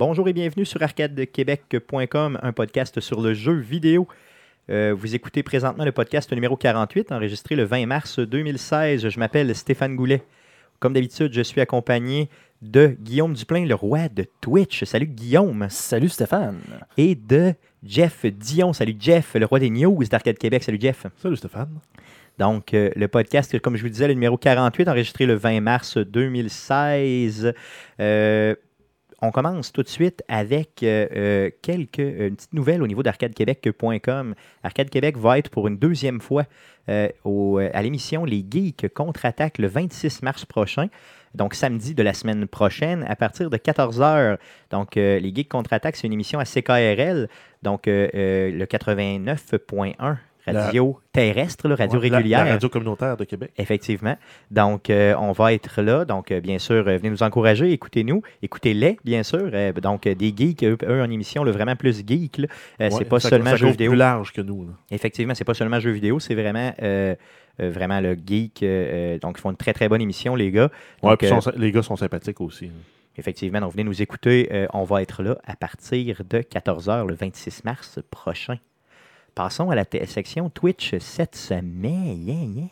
Bonjour et bienvenue sur arcadequebec.com, un podcast sur le jeu vidéo. Euh, vous écoutez présentement le podcast numéro 48, enregistré le 20 mars 2016. Je m'appelle Stéphane Goulet. Comme d'habitude, je suis accompagné de Guillaume Duplain, le roi de Twitch. Salut Guillaume. Salut Stéphane. Et de Jeff Dion. Salut Jeff, le roi des news d'Arcade Québec. Salut Jeff. Salut Stéphane. Donc, euh, le podcast, comme je vous disais, le numéro 48, enregistré le 20 mars 2016. Euh, on commence tout de suite avec euh, euh, quelques une petite nouvelle au niveau d'arcadequebec.com. Arcade Québec va être pour une deuxième fois euh, au- à l'émission Les Geeks contre-attaque le 26 mars prochain. Donc, samedi de la semaine prochaine, à partir de 14h. Donc, euh, Les Geeks contre-attaque, c'est une émission à CKRL, donc euh, euh, le 89.1 radio terrestre, là, radio Ouais, régulière. La, radio communautaire de Québec. Effectivement. Donc, euh, on va être là. Donc, euh, bien sûr, euh, venez nous encourager, écoutez-nous, écoutez-les, bien sûr. Donc, des geeks, eux, eux, en émission, là, vraiment plus geek. Ouais, c'est pas ça- seulement ça jeux vidéo. plus large que nous. là. Effectivement, c'est pas seulement jeux vidéo, c'est vraiment, vraiment le geek. donc, ils font une très, très bonne émission, les gars. Ouais, Donc, puis sont- les gars sont sympathiques aussi. là. Effectivement, donc venez nous écouter. On va être là à partir de 14h le 26 mars prochain. Passons à la section Twitch cette semaine.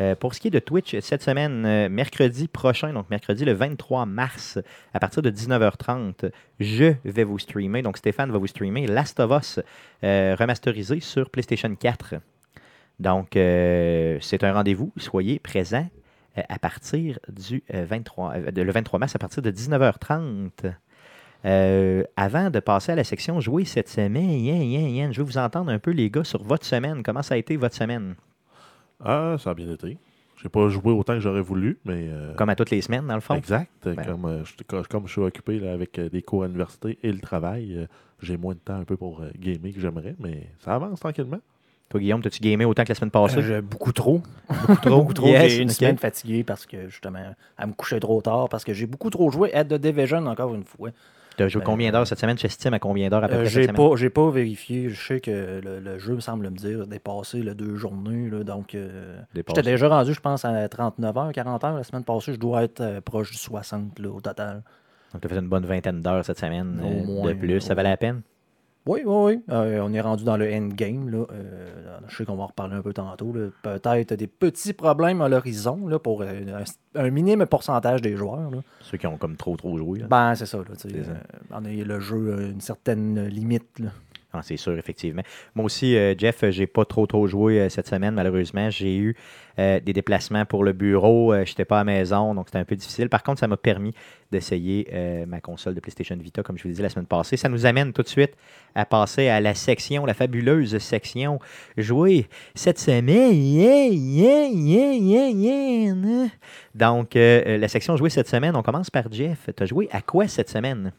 Euh, pour ce qui est de Twitch, cette semaine, euh, mercredi prochain, donc mercredi le 23 mars, à partir de 19h30, je vais vous streamer, donc Stéphane va vous streamer Last of Us euh, remasterisé sur PlayStation 4. Donc, c'est un rendez-vous, soyez présents à partir du euh, 23, euh, de- le 23 mars, à partir de 19h30. Euh, avant de passer à la section jouer cette semaine, yen, yen, yen, je veux vous entendre un peu, les gars, sur votre semaine. Comment ça a été votre semaine? Ah, ça a bien été. J'ai pas joué autant que j'aurais voulu, mais. euh, Comme à toutes les semaines, dans le fond? Exact. Ben. Comme, euh, je, comme- je suis occupé là, avec des cours à l'université et le travail, euh, j'ai moins de temps un peu pour euh, gamer que j'aimerais, mais ça avance tranquillement. Toi, Guillaume, t'as-tu gamé autant que la semaine passée? Euh, beaucoup trop. beaucoup trop? Beaucoup trop. Yes, j'ai une semaine fatiguée parce que justement, elle me couchait trop tard parce que j'ai beaucoup trop joué à The Division encore une fois. T'as joué combien d'heures cette semaine? Tu estimes à combien d'heures à peu Euh, près j'ai cette semaine? pas, j'ai pas vérifié. Je sais que le, le jeu me semble me dire dépasser le deux journées. Là, donc, euh, j'étais déjà rendu, je pense, à 39 heures, 40 heures la semaine passée. Je dois être euh, proche du 60 là, au total. Donc, t'as fait une bonne vingtaine d'heures cette semaine Au euh, moins, de plus. Ça valait la peine? Oui, oui, oui. Euh, on est rendu dans le endgame. Là. Euh, je sais qu'on va en reparler un peu tantôt. Peut-être des petits problèmes à l'horizon pour euh, un, un minime pourcentage des joueurs. Là. Ceux qui ont comme trop, trop joué. là. Ben, c'est ça. Là, ça. on a le jeu a une certaine limite. Là. Ah, c'est sûr, effectivement. Moi aussi, euh, Jeff, j'ai pas trop trop joué euh, cette semaine, malheureusement. J'ai eu euh, des déplacements pour le bureau. Je n'étais pas à la maison, donc c'était un peu difficile. Par contre, ça m'a permis d'essayer euh, ma console de PlayStation Vita, comme je vous l'ai dit la semaine passée. Ça nous amène tout de suite à passer à la section, la fabuleuse section jouer cette semaine. Donc, euh, la section jouer cette semaine, on commence par Jeff. Tu as joué à quoi cette semaine?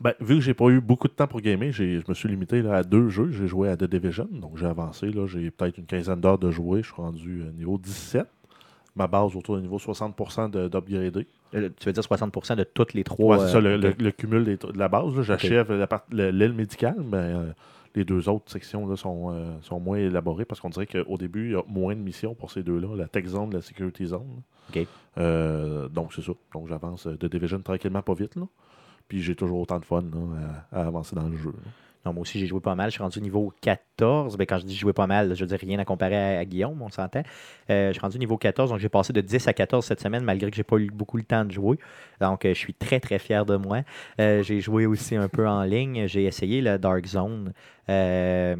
Ben, vu que j'ai pas eu beaucoup de temps pour gamer, je me suis limité là, à deux jeux. J'ai joué à The Division, donc j'ai avancé. J'ai peut-être une quinzaine d'heures de jouer. Je suis rendu euh, niveau 17. Ma base autour du niveau 60% de- d'upgrader. Euh, Tu veux dire 60% de toutes les trois? Ouais, c'est ça, le, euh, le- le cumul des- de la base. J'achève l'aile médicale, mais euh, les deux autres sections là, sont, euh, sont moins élaborées parce qu'on dirait qu'au début, il y a moins de missions pour ces deux-là, la Tech Zone, la Security Zone. Euh, donc, c'est ça. Donc, j'avance de Division tranquillement, pas vite. Là. Puis, j'ai toujours autant de fun à, avancer dans le jeu. Non, moi aussi, j'ai joué pas mal. Je suis rendu niveau 14. Ben, quand je dis jouer pas mal, je veux dire rien à comparer à, Guillaume, on s'entend. Euh, je suis rendu niveau 14, donc j'ai passé de 10 à 14 cette semaine, malgré que j'ai pas eu beaucoup le temps de jouer. Donc, euh, je suis très, très fier de moi. Euh, j'ai joué aussi un peu en ligne. J'ai essayé la Dark Zone euh,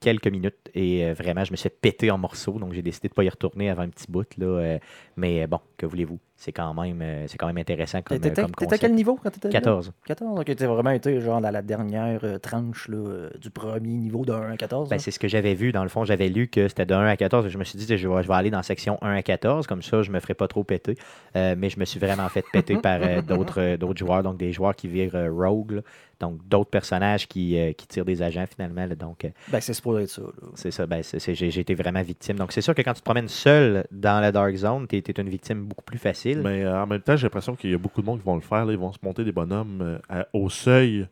quelques minutes et euh, vraiment, je me suis péter en morceaux. Donc, j'ai décidé de ne pas y retourner avant un petit bout. Là, euh, mais bon, que voulez-vous? C'est quand, même, c'est quand même intéressant comme, T'étais comme t'étais à quel niveau quand t'étais là? 14. 14. Ok, t'as vraiment été genre dans la dernière tranche là, du premier niveau de 1 à 14. Ben, c'est ce que j'avais vu. Dans le fond, j'avais lu que c'était de 1 à 14. Je me suis dit, je vais, je vais aller dans section 1 à 14. Comme ça, je me ferai pas trop péter. Mais je me suis vraiment fait péter par d'autres d'autres joueurs. Donc, des joueurs qui virent rogue. là. Donc, d'autres personnages qui, euh, qui tirent des agents, finalement. là. Donc, euh, Ben, c'est supposé être ça. c'est ça. Ben, j'ai été vraiment victime. Donc, c'est sûr que quand tu te promènes seul dans la Dark Zone, tu es, une victime beaucoup plus facile. Mais euh, en même temps, j'ai l'impression qu'il y a beaucoup de monde qui vont le faire. là. Ils vont se monter des bonhommes euh, à- au seuil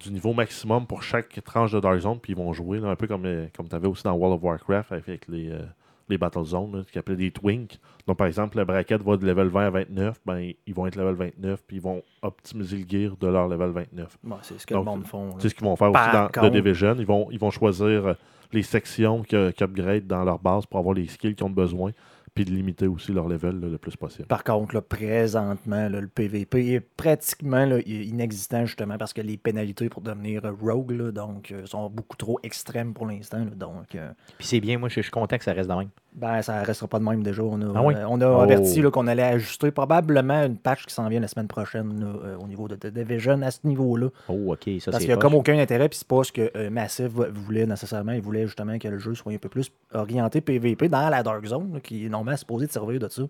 du niveau maximum pour chaque tranche de Dark Zone, puis ils vont jouer, là, un peu comme, euh, comme tu avais aussi dans World of Warcraft avec les, euh, les Battle Zones, qui appelaient des Twinks. Donc, par exemple, la braquette va de level 20 à 29, ben, ils vont être level 29, puis ils vont optimiser le gear de leur level 29. Ouais, c'est ce que Donc, le monde font. là. C'est ce qu'ils vont faire Par aussi dans contre- The Division. Ils vont, ils vont choisir euh, les sections qui, qui upgrade dans leur base pour avoir les skills qu'ils ont besoin, puis de limiter aussi leur level là, le plus possible. Par contre, là, présentement, là, le PVP est pratiquement là, inexistant justement parce que les pénalités pour devenir rogue là, donc, euh, sont beaucoup trop extrêmes pour l'instant. Donc, euh, Puis c'est bien, moi, je je suis content que ça reste de même. Ben, ça restera pas de même déjà. On a, Ah oui? euh, on a Oh. averti là, qu'on allait ajuster probablement une patch qui s'en vient la semaine prochaine euh, au niveau de Division à ce niveau-là. Oh, OK, ça, Parce c'est qu'il n'y a poche. comme aucun intérêt, puis c'est pas ce que euh, Massive voulait nécessairement. Il voulait justement que le jeu soit un peu plus orienté PVP dans la Dark Zone, là, qui est normalement supposé de servir de ça.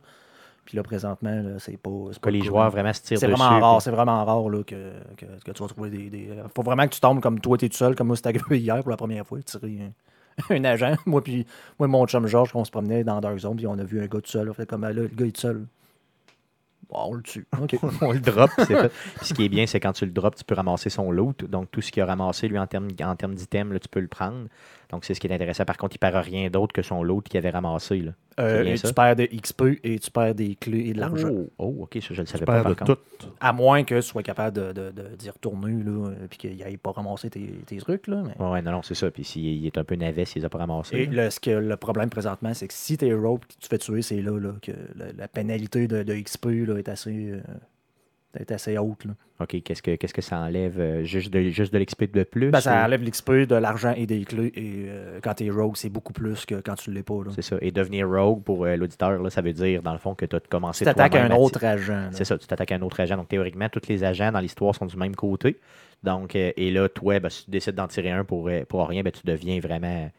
Puis là, présentement, c'est pas. c'est Que pas les joueurs là. vraiment se tirent C'est vraiment rare, c'est vraiment rare là, que, que, que tu vas trouver des, des- Faut vraiment que tu tombes comme toi, t'es tout seul, comme moi, c'était arrivé hier pour la première fois, tirer un agent. Moi, puis moi, et mon chum Georges, on se promenait dans Dark Zone, puis on a vu un gars tout seul. On fait comme ah, là, le gars est tout seul. Bon, on le tue. On le drop. c'est fait. Puis ce qui est bien, c'est quand tu le drops, tu peux ramasser son loot. Donc, tout ce qu'il a ramassé, lui, en termes, en termes d'items, tu peux le prendre. Donc, c'est ce qui est intéressant. Par contre, il ne perd rien d'autre que son loot qu'il avait ramassé. Là. Euh, et tu perds de XP et tu perds des clés et de l'argent. Oh, oh, OK, ça, je ne le savais Tu pas. perds Par de contre. tout. À moins que tu sois capable de, de, de- d'y retourner, là, euh, puis qu'il n'aille pas ramasser tes, tes trucs. Là, mais... Ouais, non, non, c'est ça. Puis s'il il est un peu navet, s'il les a pas ramassés. Et le, ce que, le problème présentement, c'est que si t'es que tu fais tuer, c'est là, là que la, la pénalité de, de XP là, est, assez, euh, est assez haute. Là. OK, qu'est-ce que, qu'est-ce que ça enlève? euh, juste de, juste de l'XP de plus? Ben, ça ou- enlève l'XP, de l'argent et des clés. Et euh, quand t'es rogue, c'est beaucoup plus que quand tu l'es pas. C'est ça. Et devenir rogue pour euh, l'auditeur, là, ça veut dire, dans le fond, que tu as commencé Tu t'attaques à un autre agent. C'est ça, tu t'attaques à un autre agent. Donc, théoriquement, tous les agents dans l'histoire sont du même côté. Donc, et là, toi, ben, si tu décides d'en tirer un pour, pour rien, ben, tu deviens vraiment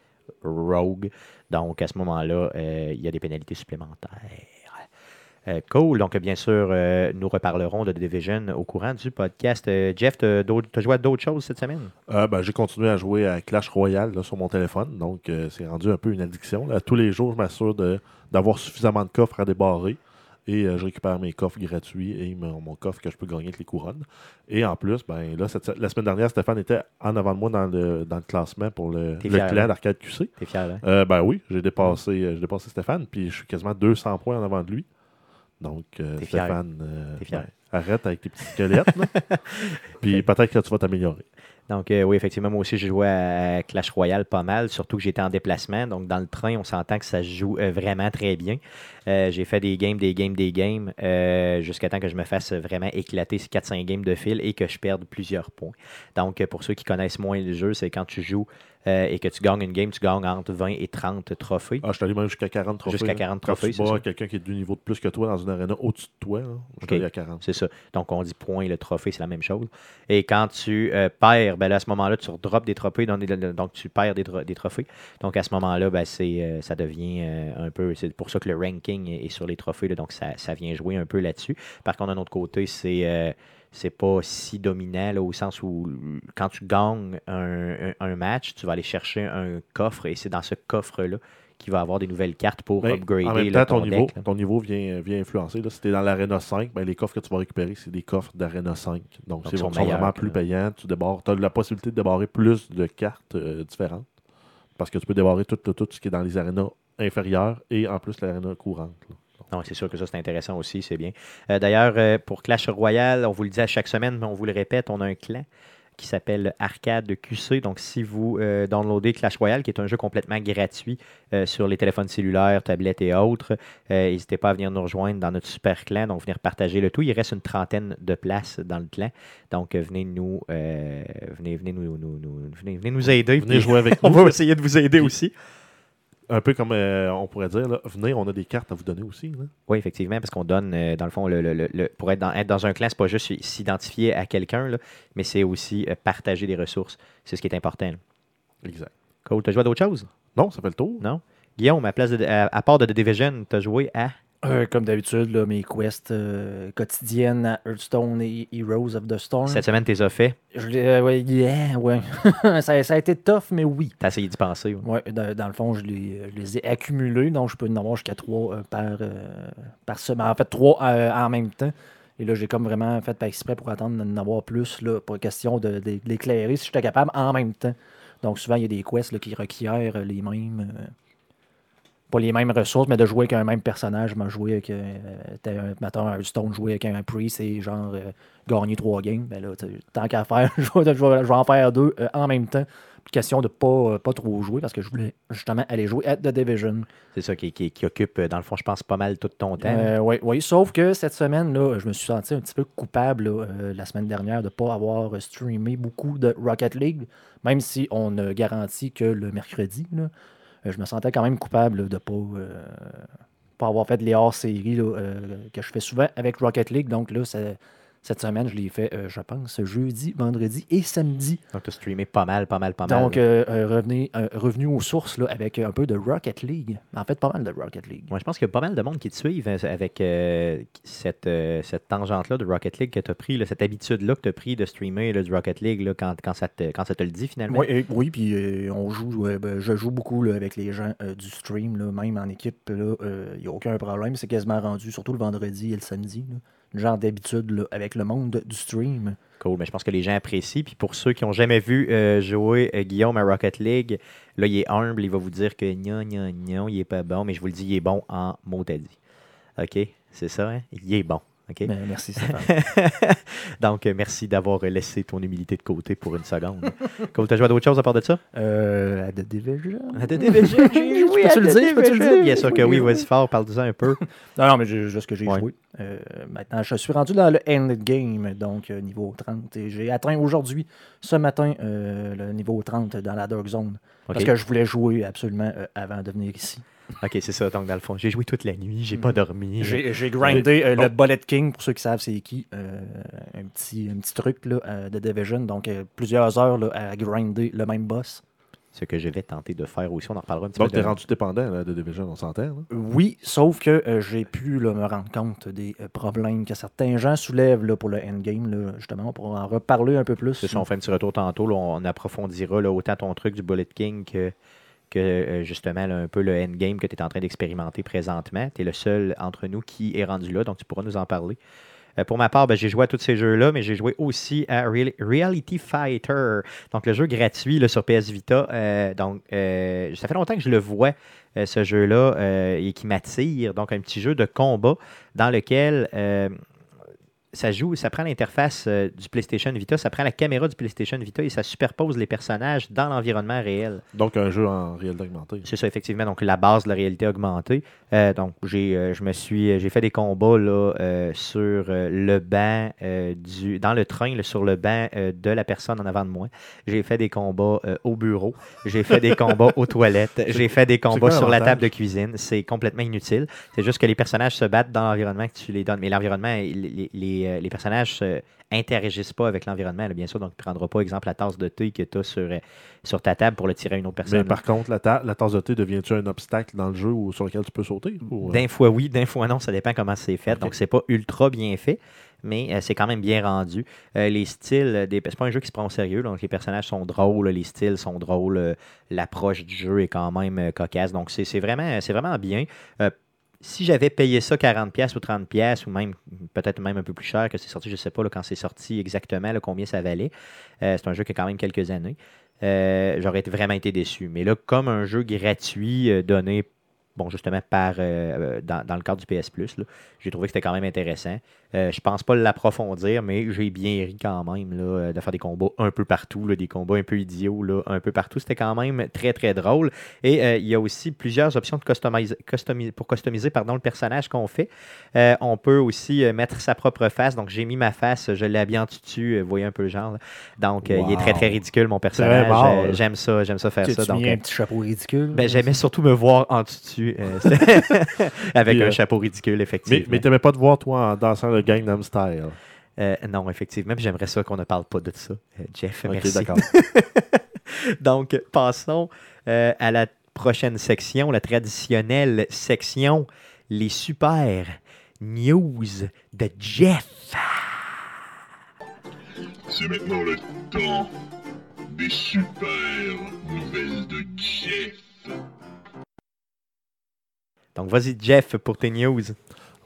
rogue. Donc, à ce moment-là, il y a des pénalités supplémentaires. Euh, cool. Donc, bien sûr, euh, nous reparlerons de The Division au courant du podcast. Euh, Jeff, tu as joué à d'autres choses cette semaine? Ben, j'ai continué à jouer à Clash Royale là, sur mon téléphone, donc c'est rendu un peu une addiction. là. Tous les jours, je m'assure d'avoir suffisamment de coffres à débarrer et je récupère mes coffres gratuits et mon, mon coffre que je peux gagner avec les couronnes. Et en plus, ben, là, cette- la semaine dernière, Stéphane était en avant de moi dans le, dans le classement pour le, le fier, clan hein? d'Arcade QC. T'es fier, hein? Ben oui, j'ai dépassé, j'ai dépassé Stéphane, puis je suis quasiment 200 points en avant de lui. Donc, euh. Stéphane, euh, ben, arrête avec tes petits squelettes. puis peut-être que tu vas t'améliorer. Donc, euh, oui, effectivement, moi aussi, j'ai joué à Clash Royale pas mal, surtout que j'étais en déplacement. Donc, dans le train, on s'entend que ça se joue euh, vraiment très bien. Euh, j'ai fait des games, des games, des games, euh, jusqu'à temps que je me fasse vraiment éclater ces 4-5 games de fil et que je perde plusieurs points. Donc, pour ceux qui connaissent moins le jeu, c'est quand tu joues euh, et que tu gagnes une game, tu gagnes entre 20 et 30 trophées. Ah, je allé même jusqu'à 40 trophées. Jusqu'à là. 40 Quand trophées, tu bats ça. quelqu'un qui est du niveau de plus que toi dans une arena au-dessus de toi, là, je à 40. C'est ça. Donc, on dit point, le trophée, c'est la même chose. Et quand tu euh, perds, ben là, à ce moment-là, tu redrops des trophées, donc tu perds des, des trophées. Donc, à ce moment-là, ben, c'est, euh, ça devient euh, un peu. C'est pour ça que le ranking est, est sur les trophées, là, donc ça, ça vient jouer un peu là-dessus. Par contre, d'un autre côté, c'est. C'est pas si dominant là, au sens où quand tu gagnes un, un- un match, tu vas aller chercher un coffre et c'est dans ce coffre-là qu'il va avoir des nouvelles cartes pour Ben, upgrader en même là, ton, niveau, deck, là. ton niveau vient, vient influencer. Là. Si tu es dans l'Arena 5, ben, les coffres que tu vas récupérer, c'est des coffres d'Arena 5. Donc, ils sont vraiment plus payants. Tu as la possibilité de débarrer plus de cartes euh, différentes. Parce que tu peux débarrer tout, tout, tout ce qui est dans les arénas inférieures et en plus l'aréna courante. là. Non, c'est sûr que ça, c'est intéressant aussi, c'est bien. Euh, D'ailleurs, euh, pour Clash Royale, on vous le dit à chaque semaine, mais on vous le répète, on a un clan qui s'appelle Arcade QC. Donc, si vous euh, downloadez Clash Royale, qui est un jeu complètement gratuit euh, sur les téléphones cellulaires, tablettes et autres, euh, n'hésitez pas à venir nous rejoindre dans notre super clan, donc venir partager le tout. Il reste une trentaine de places dans le clan. Donc, venez nous, venez, venez nous, nous- nous- venez, venez nous aider. Venez jouer avec On nous. va essayer de vous aider aussi. Un peu comme euh, on pourrait dire, là, venez, on a des cartes à vous donner aussi. là. Oui, effectivement, parce qu'on donne, euh, dans le fond, le, le- le- pour être dans, être dans un clan, c'est pas juste s'identifier à quelqu'un, mais c'est aussi euh, partager des ressources. C'est ce qui est important. là. Exact. Cool. Tu as joué à d'autres choses? Non, ça fait le tour. Non? Guillaume, à, place de, à, à part de The Division, tu as joué à? Euh, comme d'habitude, là, mes quests euh, quotidiennes à Hearthstone et Heroes of the Storm. Cette semaine, tu les as fait. Je l'ai- euh, ouais, yeah, ouais. ça, ça a été tough, mais oui. Tu as essayé d'y penser. ouais. Ouais, dans, dans le fond, je les, je les ai accumulés, donc je peux en avoir jusqu'à trois euh, par, euh, par semaine. En fait, trois euh, en même temps. Et là, j'ai comme vraiment fait par exprès pour attendre d'en avoir plus, là, pour question de, de- d'éclairer si j'étais capable en même temps. Donc souvent, il y a des quests là, qui requièrent les mêmes, euh, pas les mêmes ressources, mais de jouer avec un même personnage. Moi, jouer avec euh, un, mettons, un Stone, jouer avec un Priest et genre euh, gagner trois games. Ben là, tant qu'à faire, je vais, je en faire deux euh, en même temps. Puis question de pas, pas trop jouer parce que je voulais justement aller jouer à The Division. C'est ça qui, qui- qui occupe, dans le fond, je pense, pas mal tout ton temps. Oui, oui, sauf que cette semaine, là, je me suis senti un petit peu coupable là, la semaine dernière de ne pas avoir streamé beaucoup de Rocket League, même si on ne garantit que le mercredi. là. Euh, je me sentais quand même coupable de ne pas, euh, pas avoir fait les hors-séries euh, que je fais souvent avec Rocket League. Donc là, ça- cette semaine, je l'ai fait, euh, je pense, jeudi, vendredi et samedi. Donc, tu as streamé pas mal, pas mal, pas mal. Donc, euh, euh, revenez- euh, revenu aux sources là, avec un peu de Rocket League. En fait, pas mal de Rocket League. Moi, je pense qu'il y a pas mal de monde qui te suivent avec euh, cette, euh, cette tangente-là de Rocket League que tu as pris, là, cette habitude-là que tu as pris de streamer là, du Rocket League là, quand, quand, ça te, quand ça te le dit finalement. Oui, et- oui puis euh, on joue, ben, je joue beaucoup là, avec les gens euh, du stream, là, même en équipe, il n'y a aucun problème. C'est quasiment rendu, surtout le vendredi et le samedi. Genre d'habitude avec le monde du stream. Cool, mais je pense que les gens apprécient. Puis pour ceux qui n'ont jamais vu euh, jouer euh, Guillaume à Rocket League, là, il est humble, il va vous dire que non, non, non, il est pas bon, mais je vous le dis, il est bon en mot. OK? C'est ça, hein? Il est bon. Ben, merci. Donc, euh, merci d'avoir laissé ton humilité de côté pour une seconde. Cool, t'as joué à d'autres choses à part de ça? euh, à The Division. À The Division, j'ai joué Peux-tu le dire? Peux-tu le dire? Bien sûr que Oui, vas-y fort, parle-en un peu. Non, non, mais juste que j'ai Ouais. joué. Euh, maintenant, je suis rendu dans le endgame, donc euh, niveau 30. Et j'ai atteint aujourd'hui, ce matin, euh, le niveau 30 dans la Dark Zone. Parce que je voulais jouer absolument avant de venir ici. OK, c'est ça. Donc, dans le fond, j'ai joué toute la nuit, j'ai pas Mhm. dormi. J'ai j'ai grindé euh, Bon. le Bullet King, pour ceux qui savent c'est qui. euh, un, petit, un petit truc là, euh, de Division. Donc, euh, plusieurs heures là, à grinder le même boss. Ce que je vais tenter de faire aussi. On en reparlera un petit Donc, peu. t'es de- rendu dépendant là, de Division, on s'entend. Oui, sauf que euh, j'ai pu là, me rendre compte des euh, problèmes que certains gens soulèvent là, pour le endgame. Là, justement, pour en reparler un peu plus. C'est ça, on fait un petit retour tantôt. là, on approfondira là, autant ton truc du Bullet King que, que euh, justement un peu le endgame que tu es en train d'expérimenter présentement. Tu es le seul entre nous qui est rendu là, donc tu pourras nous en parler. Euh, pour ma part, ben, j'ai joué à tous ces jeux-là, mais j'ai joué aussi à Real- Reality Fighter, donc le jeu gratuit sur PS Vita. Euh, donc, ça fait longtemps que je le vois, ce jeu-là, et qui m'attire. Donc, un petit jeu de combat dans lequel ça joue, ça prend l'interface euh, du PlayStation Vita, ça prend la caméra du PlayStation Vita et ça superpose les personnages dans l'environnement réel. Donc, un jeu en réalité augmentée. C'est ça, effectivement. Donc, la base de la réalité augmentée. Euh, donc, j'ai, euh, je me suis, j'ai fait des combats là, sur le banc du, dans le train, là, sur le banc de la personne en avant de moi. J'ai fait des combats au bureau. J'ai fait des combats aux toilettes. J'ai fait des combats sur la table de cuisine. C'est complètement inutile. C'est juste que les personnages se battent dans l'environnement que tu les donnes. Mais l'environnement, les, les, les, euh, les personnages se interagissent pas avec l'environnement, bien sûr. Donc, tu ne prendras pas, exemple, la tasse de thé que tu as sur, euh, sur ta table pour le tirer à une autre personne. Mais par contre, la, ta- la tasse de thé devient-tu un obstacle dans le jeu ou sur lequel tu peux sauter? ou, euh? D'un fois oui, d'un fois non, ça dépend comment c'est fait. Ok. Donc, c'est pas ultra bien fait, mais euh, c'est quand même bien rendu. Euh, les styles, euh, des... c'est pas un jeu qui se prend au sérieux, donc les personnages sont drôles, les styles sont drôles, euh, l'approche du jeu est quand même euh, cocasse. Donc, c'est c'est vraiment, c'est vraiment bien. Si j'avais payé ça 40$ ou 30$, ou même peut-être même un peu plus cher que c'est sorti, je ne sais pas quand c'est sorti exactement combien ça valait. Euh, c'est un jeu qui a quand même quelques années. Euh, J'aurais vraiment été déçu. Mais là, comme un jeu gratuit euh, donné, bon, justement, par, euh, euh, dans, dans le cadre du PS Plus, j'ai trouvé que c'était quand même intéressant. Euh, je pense pas l'approfondir, mais j'ai bien ri quand même là, de faire des combats un peu partout, là, des combats un peu idiots là, un peu partout. C'était quand même très très drôle. Et euh, il y a aussi plusieurs options de customiser, customiser- pour customiser pardon, le personnage qu'on fait. On peut aussi mettre sa propre face. Donc j'ai mis ma face, je l'ai habillé en tutu, vous voyez un peu le genre. là. Donc il est très très ridicule mon personnage. j'aime ça, j'aime ça faire Tu, ça. tu Donc, un petit chapeau ridicule. ben, j'aimais surtout me voir en tutu, euh, avec Puis, un euh, chapeau ridicule, Mais, effectivement. mais t'aimais pas te voir, toi, en dansant le Gangnam Style? Euh, non, effectivement, j'aimerais ça qu'on ne parle pas de ça, euh, Jeff. Ok, merci. d'accord. Donc, passons euh, à la prochaine section, la traditionnelle section, les super news de Jeff. C'est maintenant le temps des super nouvelles de Jeff. Donc, vas-y, Jeff, pour tes news.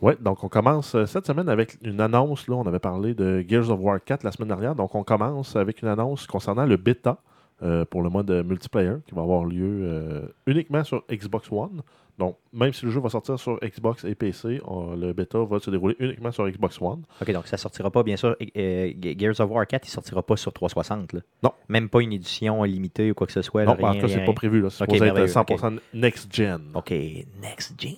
Oui, donc on commence euh, cette semaine avec une annonce. Là, on avait parlé de Gears of War 4 la semaine dernière. Donc on commence avec une annonce concernant le bêta euh, pour le mode multiplayer qui va avoir lieu euh, uniquement sur Xbox One. Donc, même si le jeu va sortir sur Xbox et PC, on- le bêta va se dérouler uniquement sur Xbox One. OK, donc ça sortira pas, bien sûr. euh, Gears of War 4, il sortira pas sur 360. Là. Non. Même pas une édition limitée ou quoi que ce soit. non, là, en rien, tout cas, c'est rien, pas rien. prévu. là. C'est Ok, supposé être merveilleux, 100% next-gen. OK, next gen.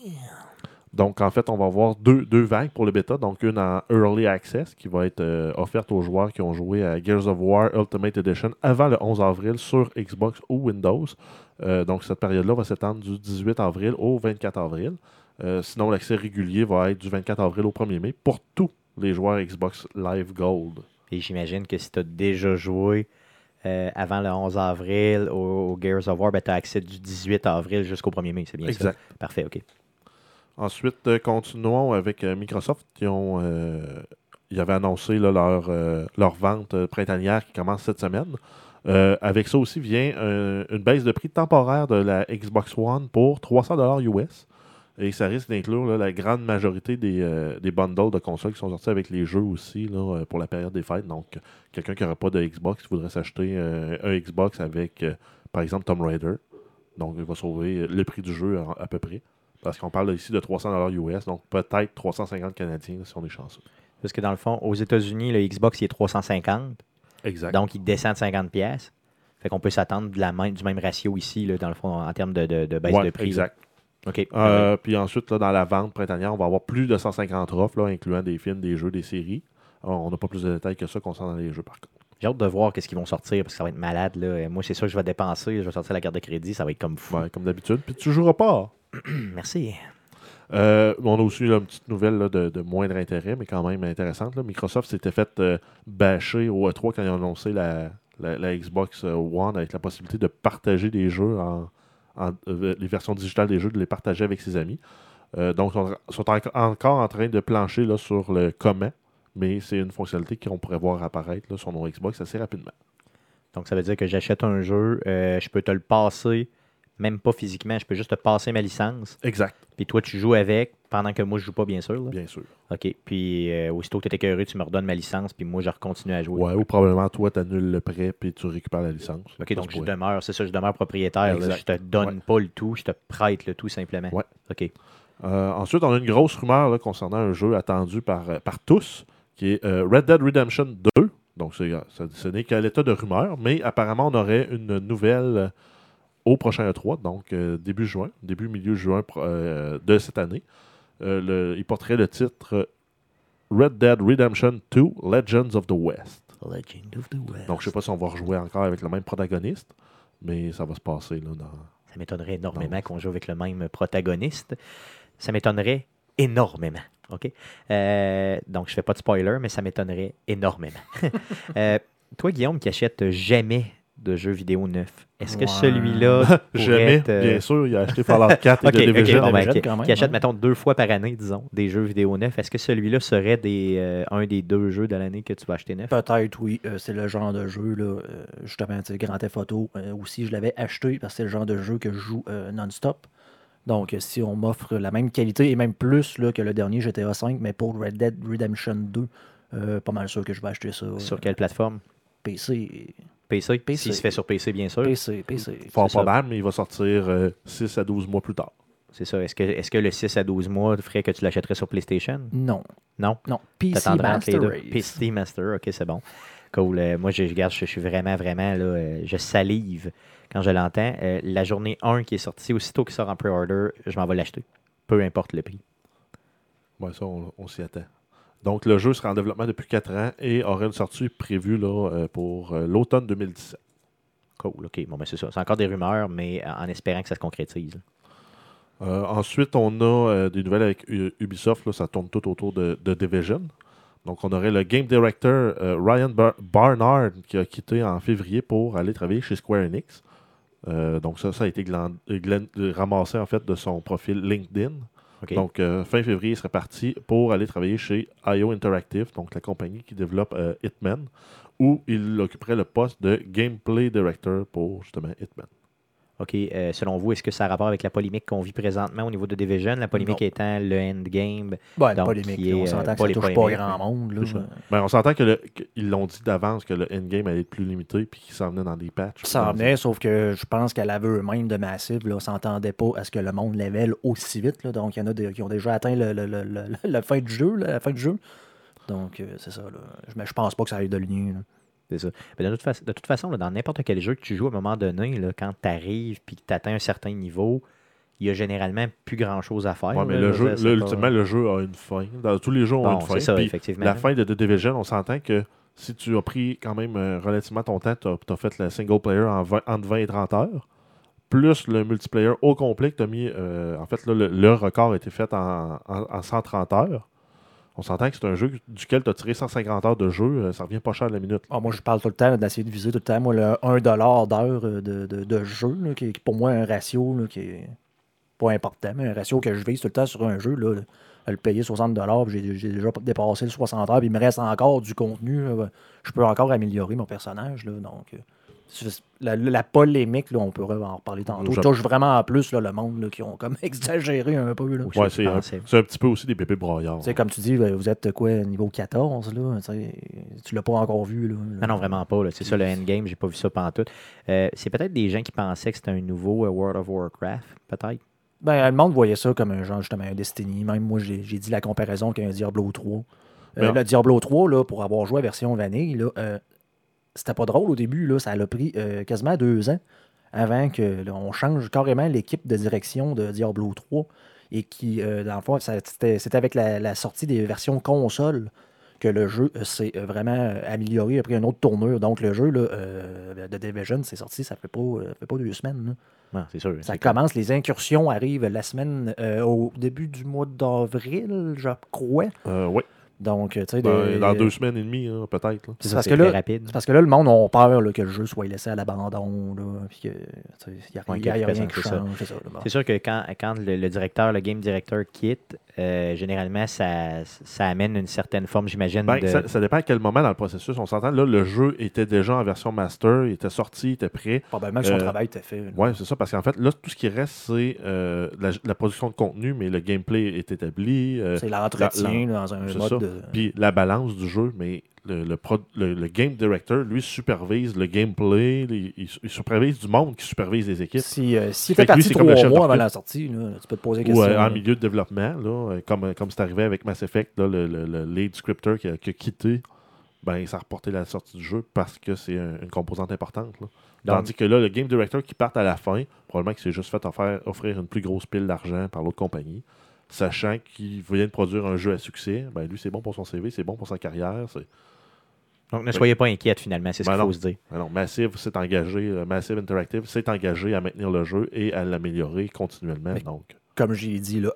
Donc, en fait, on va avoir deux, deux vagues pour le bêta. Donc, une en Early Access qui va être euh, offerte aux joueurs qui ont joué à Gears of War Ultimate Edition avant le 11 avril sur Xbox ou Windows. Euh, donc, cette période-là va s'étendre du 18 avril au 24 avril. Euh, sinon, l'accès régulier va être du 24 avril au 1er mai pour tous les joueurs Xbox Live Gold. Et j'imagine que si tu as déjà joué euh, avant le 11 avril au, au Gears of War, ben, tu as accès du 18 avril jusqu'au 1er mai. C'est bien Exact. ça? Parfait, OK. Ensuite, euh, continuons avec euh, Microsoft qui ont. euh, ils avaient annoncé leur, leur vente printanière qui commence cette semaine. Avec ça aussi vient une baisse de prix temporaire de la Xbox One pour 300 US. Et ça risque d'inclure la grande majorité des, des bundles de consoles qui sont sortis avec les jeux aussi pour la période des fêtes. Donc, quelqu'un qui n'aurait pas de Xbox, qui voudrait s'acheter un Xbox avec, par exemple, Tomb Raider. Donc, il va sauver le prix du jeu à peu près. Parce qu'on parle ici de 300 US, donc peut-être 350 Canadiens si on est chanceux. Parce que dans le fond, aux États-Unis, le Xbox il est 350. Exact. Donc, il descend de 50 pièces. Fait qu'on peut s'attendre de la même, du même ratio ici, là, dans le fond, en termes de, de, de baisse Ouais, de prix. là. exact. OK. Euh, puis ensuite, là, dans la vente printanière, on va avoir plus de 150 offres, là, incluant des films, des jeux, des séries. Alors, on n'a pas plus de détails que ça concernant les jeux, par contre. J'ai hâte de voir qu'est-ce qu'ils vont sortir parce que ça va être malade. Là. Moi, c'est ça que je vais dépenser. Je vais sortir la carte de crédit. Ça va être comme fou. Ouais, comme d'habitude. Puis tu joueras pas. Merci. Euh, on a aussi là, une petite nouvelle là, de, de moindre intérêt, mais quand même intéressante. là. Microsoft s'était fait euh, bâcher au E3 quand ils ont annoncé la, la- la Xbox euh, One avec la possibilité de partager des jeux, en, en- euh, les versions digitales des jeux, de les partager avec ses amis. Donc, ils sont en- encore en train de plancher là, sur le comment, mais c'est une fonctionnalité qu'on pourrait voir apparaître sur nos Xbox assez rapidement. Donc, ça veut dire que j'achète un jeu, je peux te le passer, même pas physiquement, je peux juste te passer ma licence. Exact, Puis toi, tu joues avec pendant que moi, je joue pas, bien sûr. là. bien sûr. OK. Puis euh, aussitôt que tu es écœuré, tu me redonnes ma licence, puis moi, je continue à jouer. Ouais, ou probablement toi, tu annules le prêt puis tu récupères la licence. OK, donc je demeure, c'est ça, je demeure propriétaire. là. Je te donne Ouais. pas le tout, je te prête le tout simplement. Ouais. OK. Euh, ensuite, on a une grosse rumeur là, concernant un jeu attendu par, euh, par tous, qui est euh, Red Dead Redemption 2. Donc, ça- ce n'est qu'à l'état de rumeur, mais apparemment, on aurait une nouvelle au prochain E3, donc euh, début juin, début milieu juin euh, de cette année. Euh, le- il porterait le titre Red Dead Redemption 2 Legends of the West. Legend of the West. Donc, je ne sais pas si on va rejouer encore avec le même protagoniste, mais ça va se passer là, dans, Ça m'étonnerait énormément qu'on joue avec le même protagoniste. Ça m'étonnerait énormément. OK? Euh, donc, je fais pas de spoiler, mais ça m'étonnerait énormément. Euh, toi, Guillaume, qui achète jamais de jeux vidéo neufs, est-ce que Ouais. celui-là Jamais, être, euh, bien sûr, il a acheté Fallout 4 et OK, The OK, Division. bon, ben, Division, qui, quand même, qui achète, hein. mettons, deux fois par année, disons, des jeux vidéo neufs, est-ce que celui-là serait des, euh, un des deux jeux de l'année que tu vas acheter neuf? Peut-être, oui. Euh, c'est le genre de jeu, là, euh, justement, tu sais, Grand Theft Auto. euh, aussi, je l'avais acheté parce que c'est le genre de jeu que je joue euh, non-stop. Donc, si on m'offre la même qualité et même plus là, que le dernier GTA V, mais pour Red Dead Redemption 2, euh, pas mal sûr que je vais acheter ça. Sur quelle plateforme? PC. PC? PC. S'il se fait sur PC, bien sûr. PC, PC. Fort probable, mais il va sortir euh, 6 à 12 mois plus tard. C'est ça. Est-ce que, est-ce que le 6 à 12 mois ferait que tu l'achèterais sur PlayStation? Non. Non? Non. PC Master. Race. PC Master, ok, c'est bon. Cool. Euh, moi, je, je, regarde, je, je suis vraiment, vraiment, là, euh, je salive quand je l'entends. Euh, la journée 1 qui est sortie, aussitôt qu'il sort en pre-order, je m'en vais l'acheter. Peu importe le prix. Ouais, ça, on, on s'y attend. Donc, le jeu sera en développement depuis 4 ans et aurait une sortie prévue là, euh, pour euh, l'automne 2017. Cool, ok. Bon, ben c'est ça. C'est encore des rumeurs, mais en espérant que ça se concrétise. Euh, ensuite, on a euh, des nouvelles avec Ubisoft. là, ça tourne tout autour de, de Division. Donc, on aurait le game director euh, Ryan Bar- Barnard qui a quitté en février pour aller travailler chez Square Enix. Euh, donc, ça, ça a été euh, euh, ramassé en fait de son profil LinkedIn. Donc, euh, fin février, il serait parti pour aller travailler chez IO Interactive, donc la compagnie qui développe euh, Hitman, où il occuperait le poste de Gameplay Director pour justement Hitman. OK, euh, selon vous, est-ce que ça a rapport avec la polémique qu'on vit présentement au niveau de Division? La polémique Non. étant le endgame. Ben, Donc, polémique. qui là, on s'entend que pas ça les touche pas grand monde. Là. Ben, on s'entend qu'ils l'ont dit d'avance que le endgame allait être plus limité puis qu'il s'en venait dans des patchs. Ça en venait, sauf que je pense qu'à l'aveu eux-mêmes de Massive, là, on s'entendait pas à ce que le monde level aussi vite. là. Donc, il y en a qui ont déjà atteint le, le- le- le- la fin du jeu. là, la fin du jeu. Donc, euh, c'est ça. Là. Je, mais je pense pas que ça aille de lien. Là. C'est ça. Mais de, toute façon, de toute façon, là, dans n'importe quel jeu que tu joues, à un moment donné, là, quand tu arrives et que tu atteins un certain niveau, il y a généralement plus grand-chose à faire. Ouais, mais là, le je jeu, là, ultimement, le jeu a une fin. Dans, tous les jeux ont une fin. c'est ça, puis effectivement. la fin de The Division, on s'entend que si tu as pris quand même euh, relativement ton temps, tu as, fait le single player en 20 entre 20 et 30 heures, plus le multiplayer au complet que tu as mis. euh, en fait, là, le, le record a été fait en, en- en 130 heures. On s'entend que c'est un jeu duquel tu as tiré 150 heures de jeu, euh, ça revient pas cher de la minute. Ah, moi, je parle tout le temps d'essayer de viser tout le temps. Moi, le 1$ d'heure euh, de, de, jeu, qui est pour moi un ratio qui est pas important, mais un ratio que je vise tout le temps sur un jeu. Là, à le payer 60$, puis j'ai déjà dépassé le 60 heures, puis il me reste encore du contenu. Je peux encore améliorer mon personnage. Là, donc, euh, la, la polémique, là, on pourrait en reparler tantôt, Je- touche vraiment en plus là, le monde là, qui ont comme exagéré un peu. Là. Ouais, c'est un, pensais. c'est un petit peu aussi des bébés broyards. Tu sais, comme tu dis, ben, vous êtes quoi, niveau 14, là, tu l'as pas encore vu. Là, Non, non, vraiment pas. là. C'est ça, le endgame, j'ai pas vu ça pantoute. Euh, c'est peut-être des gens qui pensaient que c'était un nouveau euh, World of Warcraft, peut-être? Ben, le monde voyait ça comme un genre, justement, un Destiny. Même moi, j'ai j'ai dit la comparaison qu'un Diablo 3. Euh, Mais- le Diablo 3, là, pour avoir joué à version vanille, là, euh, c'était pas drôle au début. Là, ça a pris euh, quasiment deux ans avant que là, on change carrément l'équipe de direction de Diablo 3. Et qui, euh, dans le fond, c'était avec la, la sortie des versions console que le jeu euh, s'est euh, vraiment amélioré, a pris une autre tournure. Donc, le jeu là, euh, de Division, c'est sorti, ça fait pas, fait pas deux semaines. c'est sûr. Ça commence, les incursions arrivent la semaine euh, au début du mois d'avril, je crois. Ouais. Donc, tu sais, Ben, dans deux semaines et demie, hein, peut-être. C'est parce que là- rapide. c'est parce que là, le monde a peur là, que le jeu soit laissé à l'abandon, puis que, n'y a, Ouais, a rien qui change. C'est bon. Sûr que quand, quand le, le directeur, le game director quitte, euh, généralement, ça, ça amène une certaine forme, j'imagine, Ben, de... ça, ça dépend à quel moment dans le processus. On s'entend, là, le jeu était déjà en version master, il était sorti, il était prêt. Probablement que son euh, travail était fait. Ouais, c'est ça, parce qu'en fait, là, tout ce qui reste, c'est euh, la, la production de contenu, mais le gameplay est établi. euh, c'est l'entretien dans un mode ça. de... Puis la balance du jeu, mais le, le, pro- le- le game director, lui, supervise le gameplay, il, il supervise du monde qui supervise les équipes. Si, euh, si Fait parti trois mois avant la sortie, là, tu peux te poser des Ou euh, en milieu de développement, là, euh, comme, comme c'est arrivé avec Mass Effect, là, le, le- le lead scripter qui a, qui a quitté, ben, ça a reporté la sortie du jeu parce que c'est un- une composante importante. là. Donc- Tandis que là, le game director qui part à la fin, probablement qu'il s'est juste fait offrir, offrir une plus grosse pile d'argent par l'autre compagnie, sachant qu'il vient de produire un jeu à succès, ben lui, c'est bon pour son CV, c'est bon pour sa carrière. c'est- Donc, ne soyez pas inquiète, finalement, c'est ce Ben qu'il faut non. se dire. Alors, Massive s'est engagé, euh, Massive Interactive s'est engagé à maintenir le jeu et à l'améliorer continuellement. Mais- Donc, comme j'ai dit, là,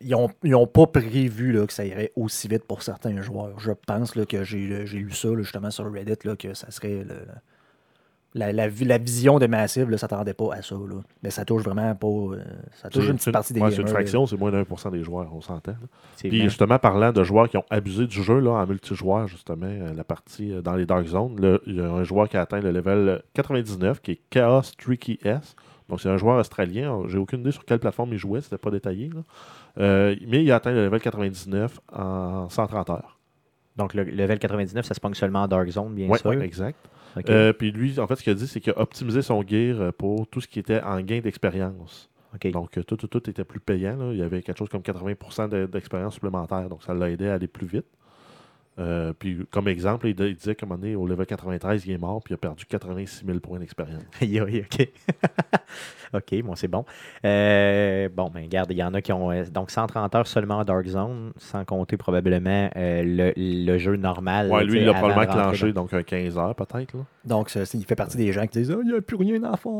ils n'ont ils ont pas prévu là, que ça irait aussi vite pour certains joueurs. Je pense là, que j'ai j'ai lu ça là, justement sur Reddit, là, que ça serait le- la, la, la vision de Massive ne s'attendait pas à ça. Là. Mais ça touche vraiment pas. euh, ça touche une petite partie des ouais, c'est une gamers, fraction, c'est moins d'un pour cent des joueurs, on s'entend. Puis bien. justement, parlant de joueurs qui ont abusé du jeu là, en multijoueur, justement, euh, la partie euh, dans les Dark Zones, il y a un joueur qui a atteint le level 99, qui est Chaos Tricky S. Donc c'est un joueur australien. J'ai aucune idée sur quelle plateforme il jouait, c'était pas détaillé. là. Euh, mais il a atteint le level 99 en 130 heures. Donc, le level 99, ça se pogne seulement en Dark Zone, bien Ouais, sûr. ouais, exact. Euh, puis lui, en fait, ce qu'il a dit, c'est qu'il a optimisé son gear euh, pour tout ce qui était en gain d'expérience. Donc, euh, tout, tout, tout était plus payant. là. Il y avait quelque chose comme 80% de- d'expérience supplémentaire. Donc, ça l'a aidé à aller plus vite. Euh, puis, comme exemple, il, il disait qu'à un moment donné, au level 93, il est mort, puis il a perdu 86 000 points d'expérience. Aïe, OK. OK, bon, c'est bon. Euh, bon, ben, regarde, il y en a qui ont. euh, donc, 130 heures seulement en Dark Zone, sans compter probablement euh, le, le jeu normal. Ouais, lui, il l'a avant probablement clenché, donc un 15 heures peut-être. là. Donc, ça, il fait partie des gens qui disent Ah, il n'y a plus rien à faire.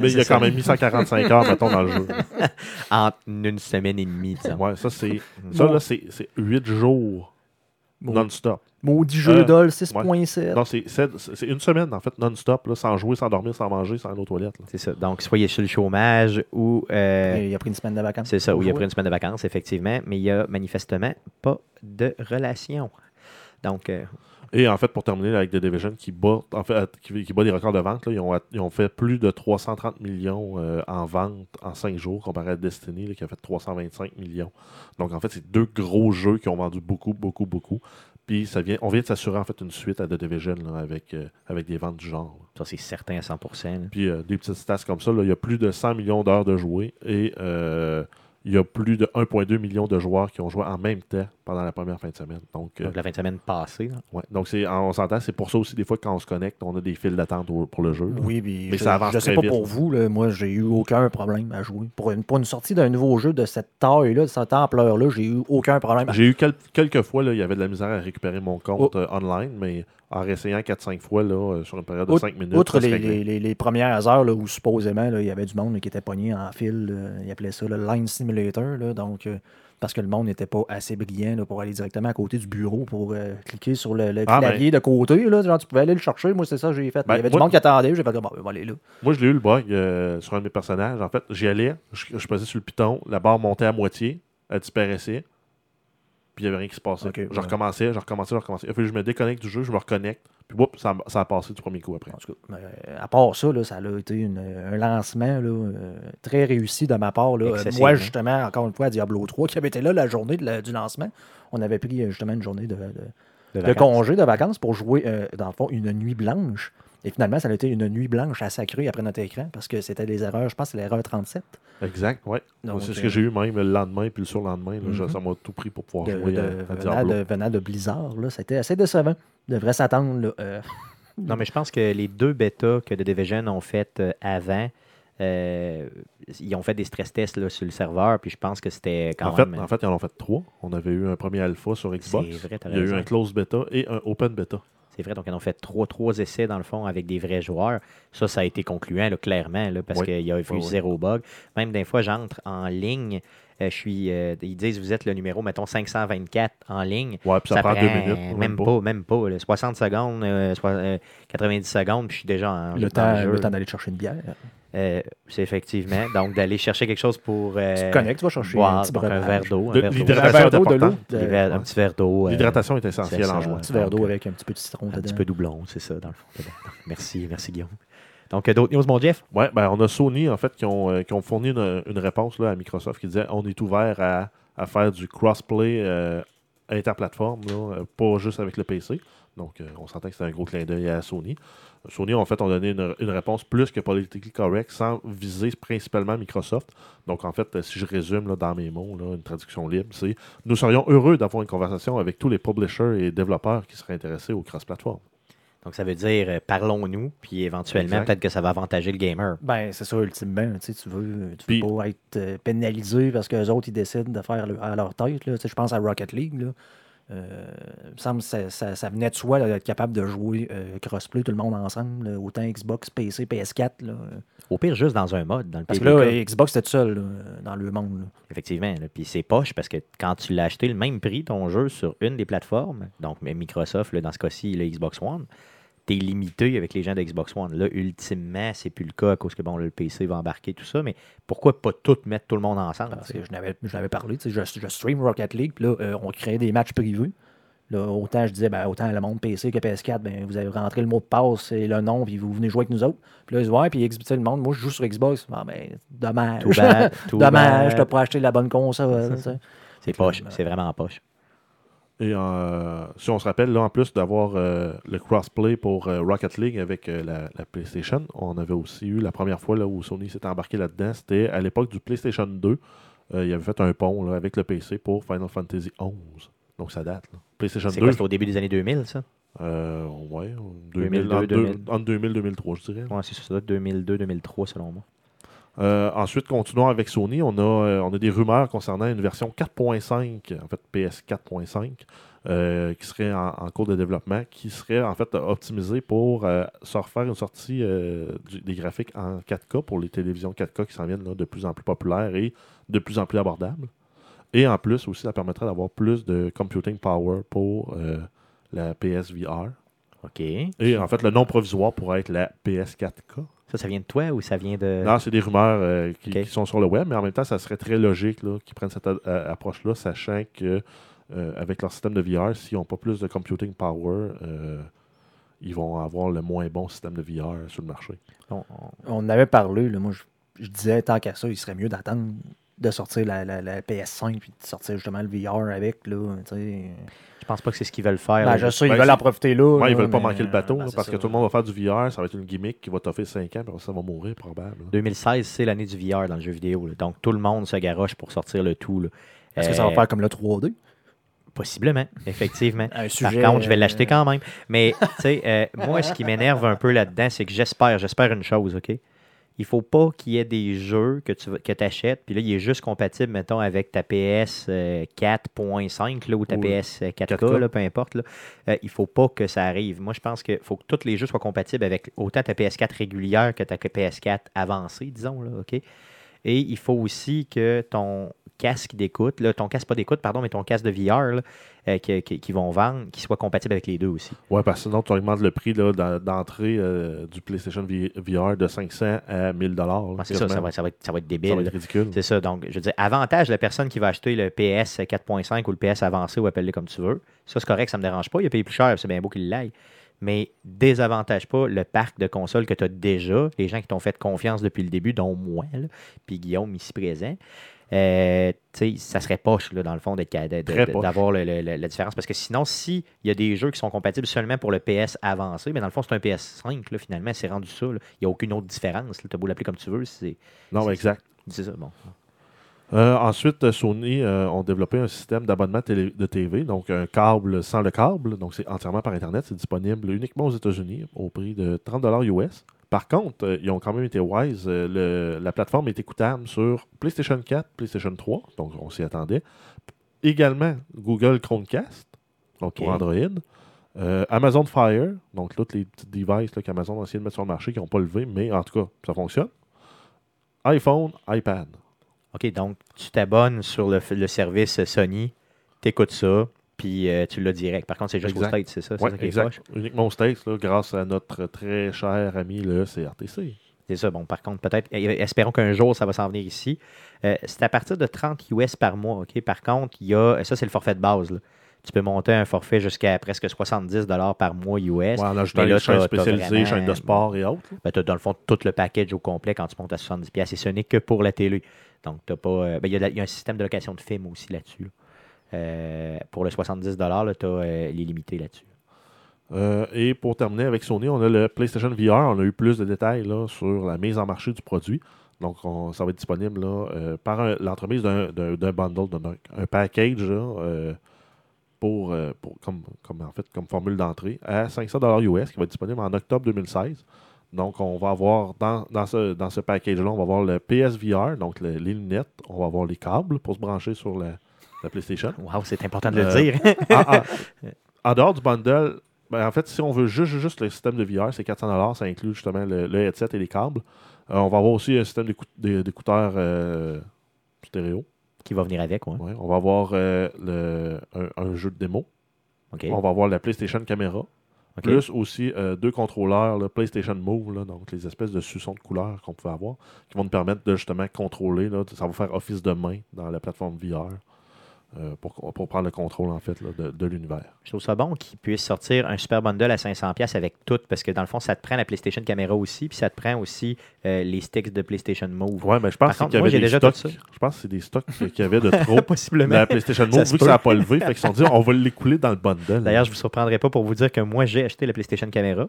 Mais il a ça. quand même mis 145 heures, mettons, dans le jeu. En une semaine et demie, disons. Ouais, ça, c'est ça, là, c'est c'est 8 jours non-stop. Maudit jeu Euh, d'ol 6.7. Non, c'est sept- c'est une semaine, en fait, non-stop, là, sans jouer, sans dormir, sans manger, sans aller aux toilettes. C'est ça. Donc, soyez sur le chômage ou. euh, il a pris une semaine de vacances. c'est ça, où il a pris une semaine de vacances, effectivement, mais il y a manifestement pas de relation. Donc, euh, Et en fait, pour terminer avec The Division, qui bat, en fait, qui, qui bat des records de vente, là, ils, ont, ils ont fait plus de 330 millions euh, en vente en 5 jours, comparé à Destiny, là, qui a fait 325 millions. Donc, en fait, c'est deux gros jeux qui ont vendu beaucoup, beaucoup, beaucoup. Puis, ça vient, on vient de s'assurer, en fait, une suite à The Division là, avec, euh, avec des ventes du genre. là. Ça, c'est certain à 100%. là. Puis, euh, des petites stats comme ça, là, il y a plus de 100 millions d'heures de jouer et il y a plus de 1,2 million de joueurs qui ont joué en même temps pendant la première fin de semaine. Donc, euh, Donc, la fin de semaine passée. là. ouais. Donc c'est, on s'entend, c'est pour ça aussi, des fois, quand on se connecte, on a des files d'attente pour le jeu. Oui, Mais je, ça avance je sais très pas vite, pour vous, là, moi j'ai eu aucun problème à jouer. Pour une, pour une sortie d'un nouveau jeu de cette taille-là, de cette ampleur-là, j'ai eu aucun problème. J'ai eu quel- quelques fois, là, il y avait de la misère à récupérer mon compte Oh. euh, online, mais en réessayant 4-5 fois là, euh, sur une période de Outre- 5 minutes. Outre les, les- premières heures là, où supposément là, il y avait du monde là, qui était pogné en fil, ils appelaient ça le Line Simulator, là, donc euh, parce que le monde n'était pas assez brillant pour aller directement à côté du bureau pour euh, cliquer sur le, le Ah, clavier de côté. Là, genre, tu pouvais aller le chercher. Moi, c'est ça que j'ai fait. Ben, il y avait moi- du monde qui attendait. J'ai fait, bon, ben, on va aller là. Moi, je l'ai eu le bug euh, sur un de mes personnages. En fait, j'y allais, je, je pesais sur le piton, la barre montait à moitié, elle disparaissait, puis il n'y avait rien qui se passait. Je ouais. recommençais, je recommençais, je recommençais. Il a fallu que je me déconnecte du jeu, je me reconnecte, puis whoop, ça, a- ça a passé du premier coup après. En tout cas, euh, à part ça, là, ça a été une- un lancement là, euh, très réussi de ma part. Là. Euh. Moi, justement, encore une fois, à Diablo 3, qui avait été là la journée de la- du lancement, on avait pris euh, justement une journée de, de- De de vacances. congé, de vacances pour jouer, euh, dans le fond, une nuit blanche. Et finalement, ça a été une nuit blanche à sacrer après notre écran parce que c'était des erreurs, je pense que c'est l'erreur 37. Exact, ouais. Donc, c'est ce euh, que j'ai eu même le lendemain, puis le surlendemain. là, Mhm. Ça m'a tout pris pour pouvoir de, jouer de- à, à venant, Diablo. de, venant de Blizzard. C'était assez décevant. Il devrait s'attendre. euh, Non, mais je pense que les deux bêtas que The Division ont fait euh, avant, euh, ils ont fait des stress tests là, sur le serveur, puis je pense que c'était quand En fait, même. en fait, ils en ont fait trois. On avait eu un premier alpha sur Xbox. vrai, Il y a eu un close beta et un open beta. C'est vrai, donc ils en ont fait trois, trois essais dans le fond avec des vrais joueurs. Ça, ça a été concluant, là, clairement, là, parce Oui. qu'il y a eu Oui, oui. zéro bug. Même des fois, j'entre en ligne, euh, je suis, euh, ils disent vous êtes le numéro, mettons 524 en ligne. Ouais, puis ça, prend deux minutes. Même pas, même pas. là, 60 secondes, euh, soi- euh, 90 secondes, puis je suis déjà en le temps, jeu. le temps d'aller chercher une bière. Euh, c'est effectivement. Donc, d'aller chercher quelque chose pour. euh, tu te connectes, tu vas chercher boire, un petit verre d'eau. Un De- verre d'eau. l'hydratation de l'eau. Un petit verre d'eau. euh, L'hydratation est essentielle en jouant. Un petit verre d'eau avec un petit peu de citron Un dedans. petit peu doublon, c'est ça, dans le fond. Merci, merci Guillaume. Donc, d'autres news, mon Jeff? Ouais, ben, on a Sony, en fait, qui ont, euh, qui ont fourni une, une réponse là, à Microsoft qui disait on est ouvert à, à faire du crossplay euh, interplateforme, pas juste avec le PC. Donc, euh, on sentait que c'était un gros clin d'œil à Sony. Sony, en fait, ont donné une, une réponse plus que politically correct sans viser principalement Microsoft. Donc, en fait, si je résume là, dans mes mots, là, une traduction libre, c'est nous serions heureux d'avoir une conversation avec tous les publishers et développeurs qui seraient intéressés au cross-platform. Donc, ça veut dire euh, parlons-nous, puis éventuellement, peut-être que ça va avantager le gamer. Ben, c'est ça, ultimement. Tu veux, tu Puis- veux pas être euh, pénalisé parce qu'eux autres, ils décident de faire le- à leur tête. Là. Je pense à Rocket League. Là. Euh, il me semble que ça, ça- ça venait de soi d'être capable de jouer euh, crossplay tout le monde ensemble, là, autant Xbox, PC, PS4. Là. Au pire, juste dans un mode, dans le Parce que là, Xbox était tout seul là, dans le monde. Effectivement. Puis c'est poche parce que quand tu l'as acheté le même prix, ton jeu, sur une des plateformes, donc Microsoft, dans ce cas-ci, le Xbox One, tu es limité avec les gens de Xbox One. Là, ultimement, c'est plus le cas à cause que bon, le PC va embarquer tout ça, mais pourquoi pas tout mettre tout le monde ensemble? Parce que je n'avais je n'avais parlé. Je, je stream Rocket League, puis là, euh, on créait des matchs privés. Là, autant je disais, ben, autant le monde PC que PS4, ben, vous avez rentré le mot de passe et le nom, puis vous venez jouer avec nous autres. Puis là, ils disent, ouais, puis le monde, moi, je joue sur Xbox. Ah, ben, dommage. Tout bad, tout dommage, bad. t'as pas acheté la bonne console. C'est poche, c'est vraiment poche. Et euh, si on se rappelle, là, en plus d'avoir euh, le crossplay pour euh, Rocket League avec euh, la, la PlayStation, on avait aussi eu la première fois là, où Sony s'est embarqué là-dedans. C'était à l'époque du PlayStation 2. Euh, il avait fait un pont là, avec le PC pour Final Fantasy 11. Donc ça date. là. PlayStation C'est 2, quoi, c'est au début des années 2000, ça? euh, ouais, 2002, 2000, entre, 2000. entre 2000 2003, je dirais. Ouais, c'est ça, 2002-2003, selon moi. Euh, ensuite, continuons avec Sony. On a, euh, on a des rumeurs concernant une version 4.5, en fait PS 4.5, euh, qui serait en, en cours de développement, qui serait en fait optimisée pour se refaire une sortie du- des graphiques en 4K pour les télévisions 4K qui s'en viennent là, de plus en plus populaires et de plus en plus abordables. Et en plus, aussi, ça permettrait d'avoir plus de computing power pour la PSVR. OK. Et en fait, le nom provisoire pourrait être la PS 4K. Ça, ça vient de toi ou ça vient de. Non, c'est des rumeurs euh, qui, sont sur le web, mais en même temps, ça serait très logique là, qu'ils prennent cette a- approche-là, sachant que euh, avec leur système de VR, s'ils n'ont pas plus de computing power, euh, ils vont avoir le moins bon système de VR sur le marché. On- on- avait parlé, là, moi je, je disais tant qu'à ça, il serait mieux d'attendre de sortir la, la- la PS5 puis de sortir justement le VR avec. Là, tu sais. je pense pas que c'est ce qu'ils veulent faire. Ben, je sais, ils ben, veulent en profiter là. Ouais, ils là, veulent pas manquer le bateau, ben, là, parce ça. que tout le monde va faire du VR, ça va être une gimmick qui va toffer 5 ans, puis après ça va mourir probable. là. 2016, c'est l'année du VR dans le jeu vidéo. là. Donc, tout le monde se garoche pour sortir le tout. là. Est-ce que ça va Euh, faire comme le 3D Possiblement, effectivement. Un Par sujet, contre, je vais euh, l'acheter quand même. Mais, tu sais, euh, moi, ce qui m'énerve un peu là-dedans, c'est que j'espère, j'espère une chose, OK? Il faut pas qu'il y ait des jeux que tu que achètes, puis là, il est juste compatible, mettons, avec ta PS euh, 4.5 là, ou ta PS 4K, 4K. là, peu importe. Là. Euh, il faut pas que ça arrive. Moi, je pense qu'il faut que tous les jeux soient compatibles avec autant ta PS4 régulière que ta PS4 avancée, disons, là, OK? Et il faut aussi que ton casque d'écoute, là, ton casque pas d'écoute, pardon, mais ton casque de VR là, euh, qu'ils vont vendre, qui soit compatible avec les deux aussi. Ouais, parce que sinon, tu augmentes le prix d'entrée euh, du PlayStation VR de 500 à 1000 dollars. Ouais, c'est ça, ça va, ça va être, ça va être débile. Ça va être ridicule. C'est ça. Donc, je veux dire, avantage, la personne qui va acheter le PS 4.5 ou le PS avancé ou appelle-le comme tu veux, ça, c'est correct, ça ne me dérange pas. Il a payé plus cher, c'est bien beau qu'il l'aille. Mais désavantage pas le parc de consoles que tu as déjà, les gens qui t'ont fait confiance depuis le début, dont moi, là, puis Guillaume ici présent. Euh, ça serait poche, là, dans le fond, d'avoir la différence. Parce que sinon, s'il y a des jeux qui sont compatibles seulement pour le PS avancé, mais dans le fond, c'est un PS5, là, finalement, c'est rendu ça. Il n'y a aucune autre différence. Tu as beau l'appeler comme tu veux, c'est Non, exact. c'est ça. Bon. Euh, ensuite, euh, Sony euh, ont développé un système d'abonnement de TV, donc un câble sans le câble, donc c'est entièrement par Internet, c'est disponible uniquement aux États-Unis au prix de 30 US. Par contre, euh, ils ont quand même été wise, euh, le- la plateforme est écoutable sur PlayStation 4, PlayStation 3, donc on s'y attendait. Également Google Chromecast, donc pour. Android. Euh, Amazon Fire, donc tous les petits devices qu'Amazon a essayé de mettre sur le marché qui n'ont pas levé, mais en tout cas, ça fonctionne. iPhone, iPad. OK, donc tu t'abonnes sur le, le service Sony, tu écoutes ça, puis euh, tu l'as direct. Par contre, c'est juste Exact. au States, c'est ça? C'est Ouais, ça qui est exact. poche? Uniquement aux States, là, grâce à notre très cher ami le CRTC. C'est ça. Bon, par contre, peut-être, eh, espérons qu'un jour, ça va s'en venir ici. Euh, c'est à partir de 30 US par mois, OK? Par contre, il y a, ça, c'est le forfait de base, là. Tu peux monter un forfait jusqu'à presque 70 par mois US. Ouais, en ajoutant les chaînes spécialisées, chaînes de sport et autres. Ben, tu as dans le fond tout le package au complet quand tu montes à 70$. piastres. Et ce n'est que pour la télé. Donc, t'as pas. euh, ben, il y, la- il y a un système de location de films aussi là-dessus. là. Euh, pour le 70$, tu as l'illimité là-dessus. Euh, et pour terminer avec Sony, on a le PlayStation VR. On a eu plus de détails sur la mise en marché du produit. Donc, on- ça va être disponible euh, par l'entremise d'un bundle, d'un un package euh, pour, euh, comme, en fait, comme formule d'entrée à 500 US qui va être disponible en octobre 2016. Donc, on va avoir dans, ce, package-là, on va avoir le PSVR, donc le- les lunettes, on va avoir les câbles pour se brancher sur la, la PlayStation. Wow, c'est important de le Euh, dire. en, en- en dehors du bundle, ben, en fait, si on veut juste, juste le système de VR, c'est 400 Ça inclut justement le, le headset et les câbles. Euh, on va avoir aussi un système d'écoute- d'é- d'écouteurs euh, stéréo. Qui va venir avec, ouais. Ouais. On va avoir le- un, un jeu de démo. On va avoir la PlayStation Camera. Plus aussi euh, deux contrôleurs, là, PlayStation Move, là, donc les espèces de suçons de couleurs qu'on pouvait avoir, qui vont nous permettre de justement contrôler. Là, ça va faire office de main dans la plateforme VR pour, pour prendre le contrôle en fait là, de, de l'univers. Je trouve ça bon qu'ils puissent sortir un super bundle à 500$ avec tout, parce que dans le fond, ça te prend la PlayStation Camera aussi, puis ça te prend aussi euh, les sticks de PlayStation Move. Ouais, mais je pense qu'il y avait des déjà stocks. Je pense que c'est des stocks qu'il y avait de trop. Possiblement. La PlayStation Move, vu que ça n'a pas levé, fait qu'ils se sont dit on va l'écouler dans le bundle. D'ailleurs, je ne vous surprendrai pas pour vous dire que moi, j'ai acheté la PlayStation Camera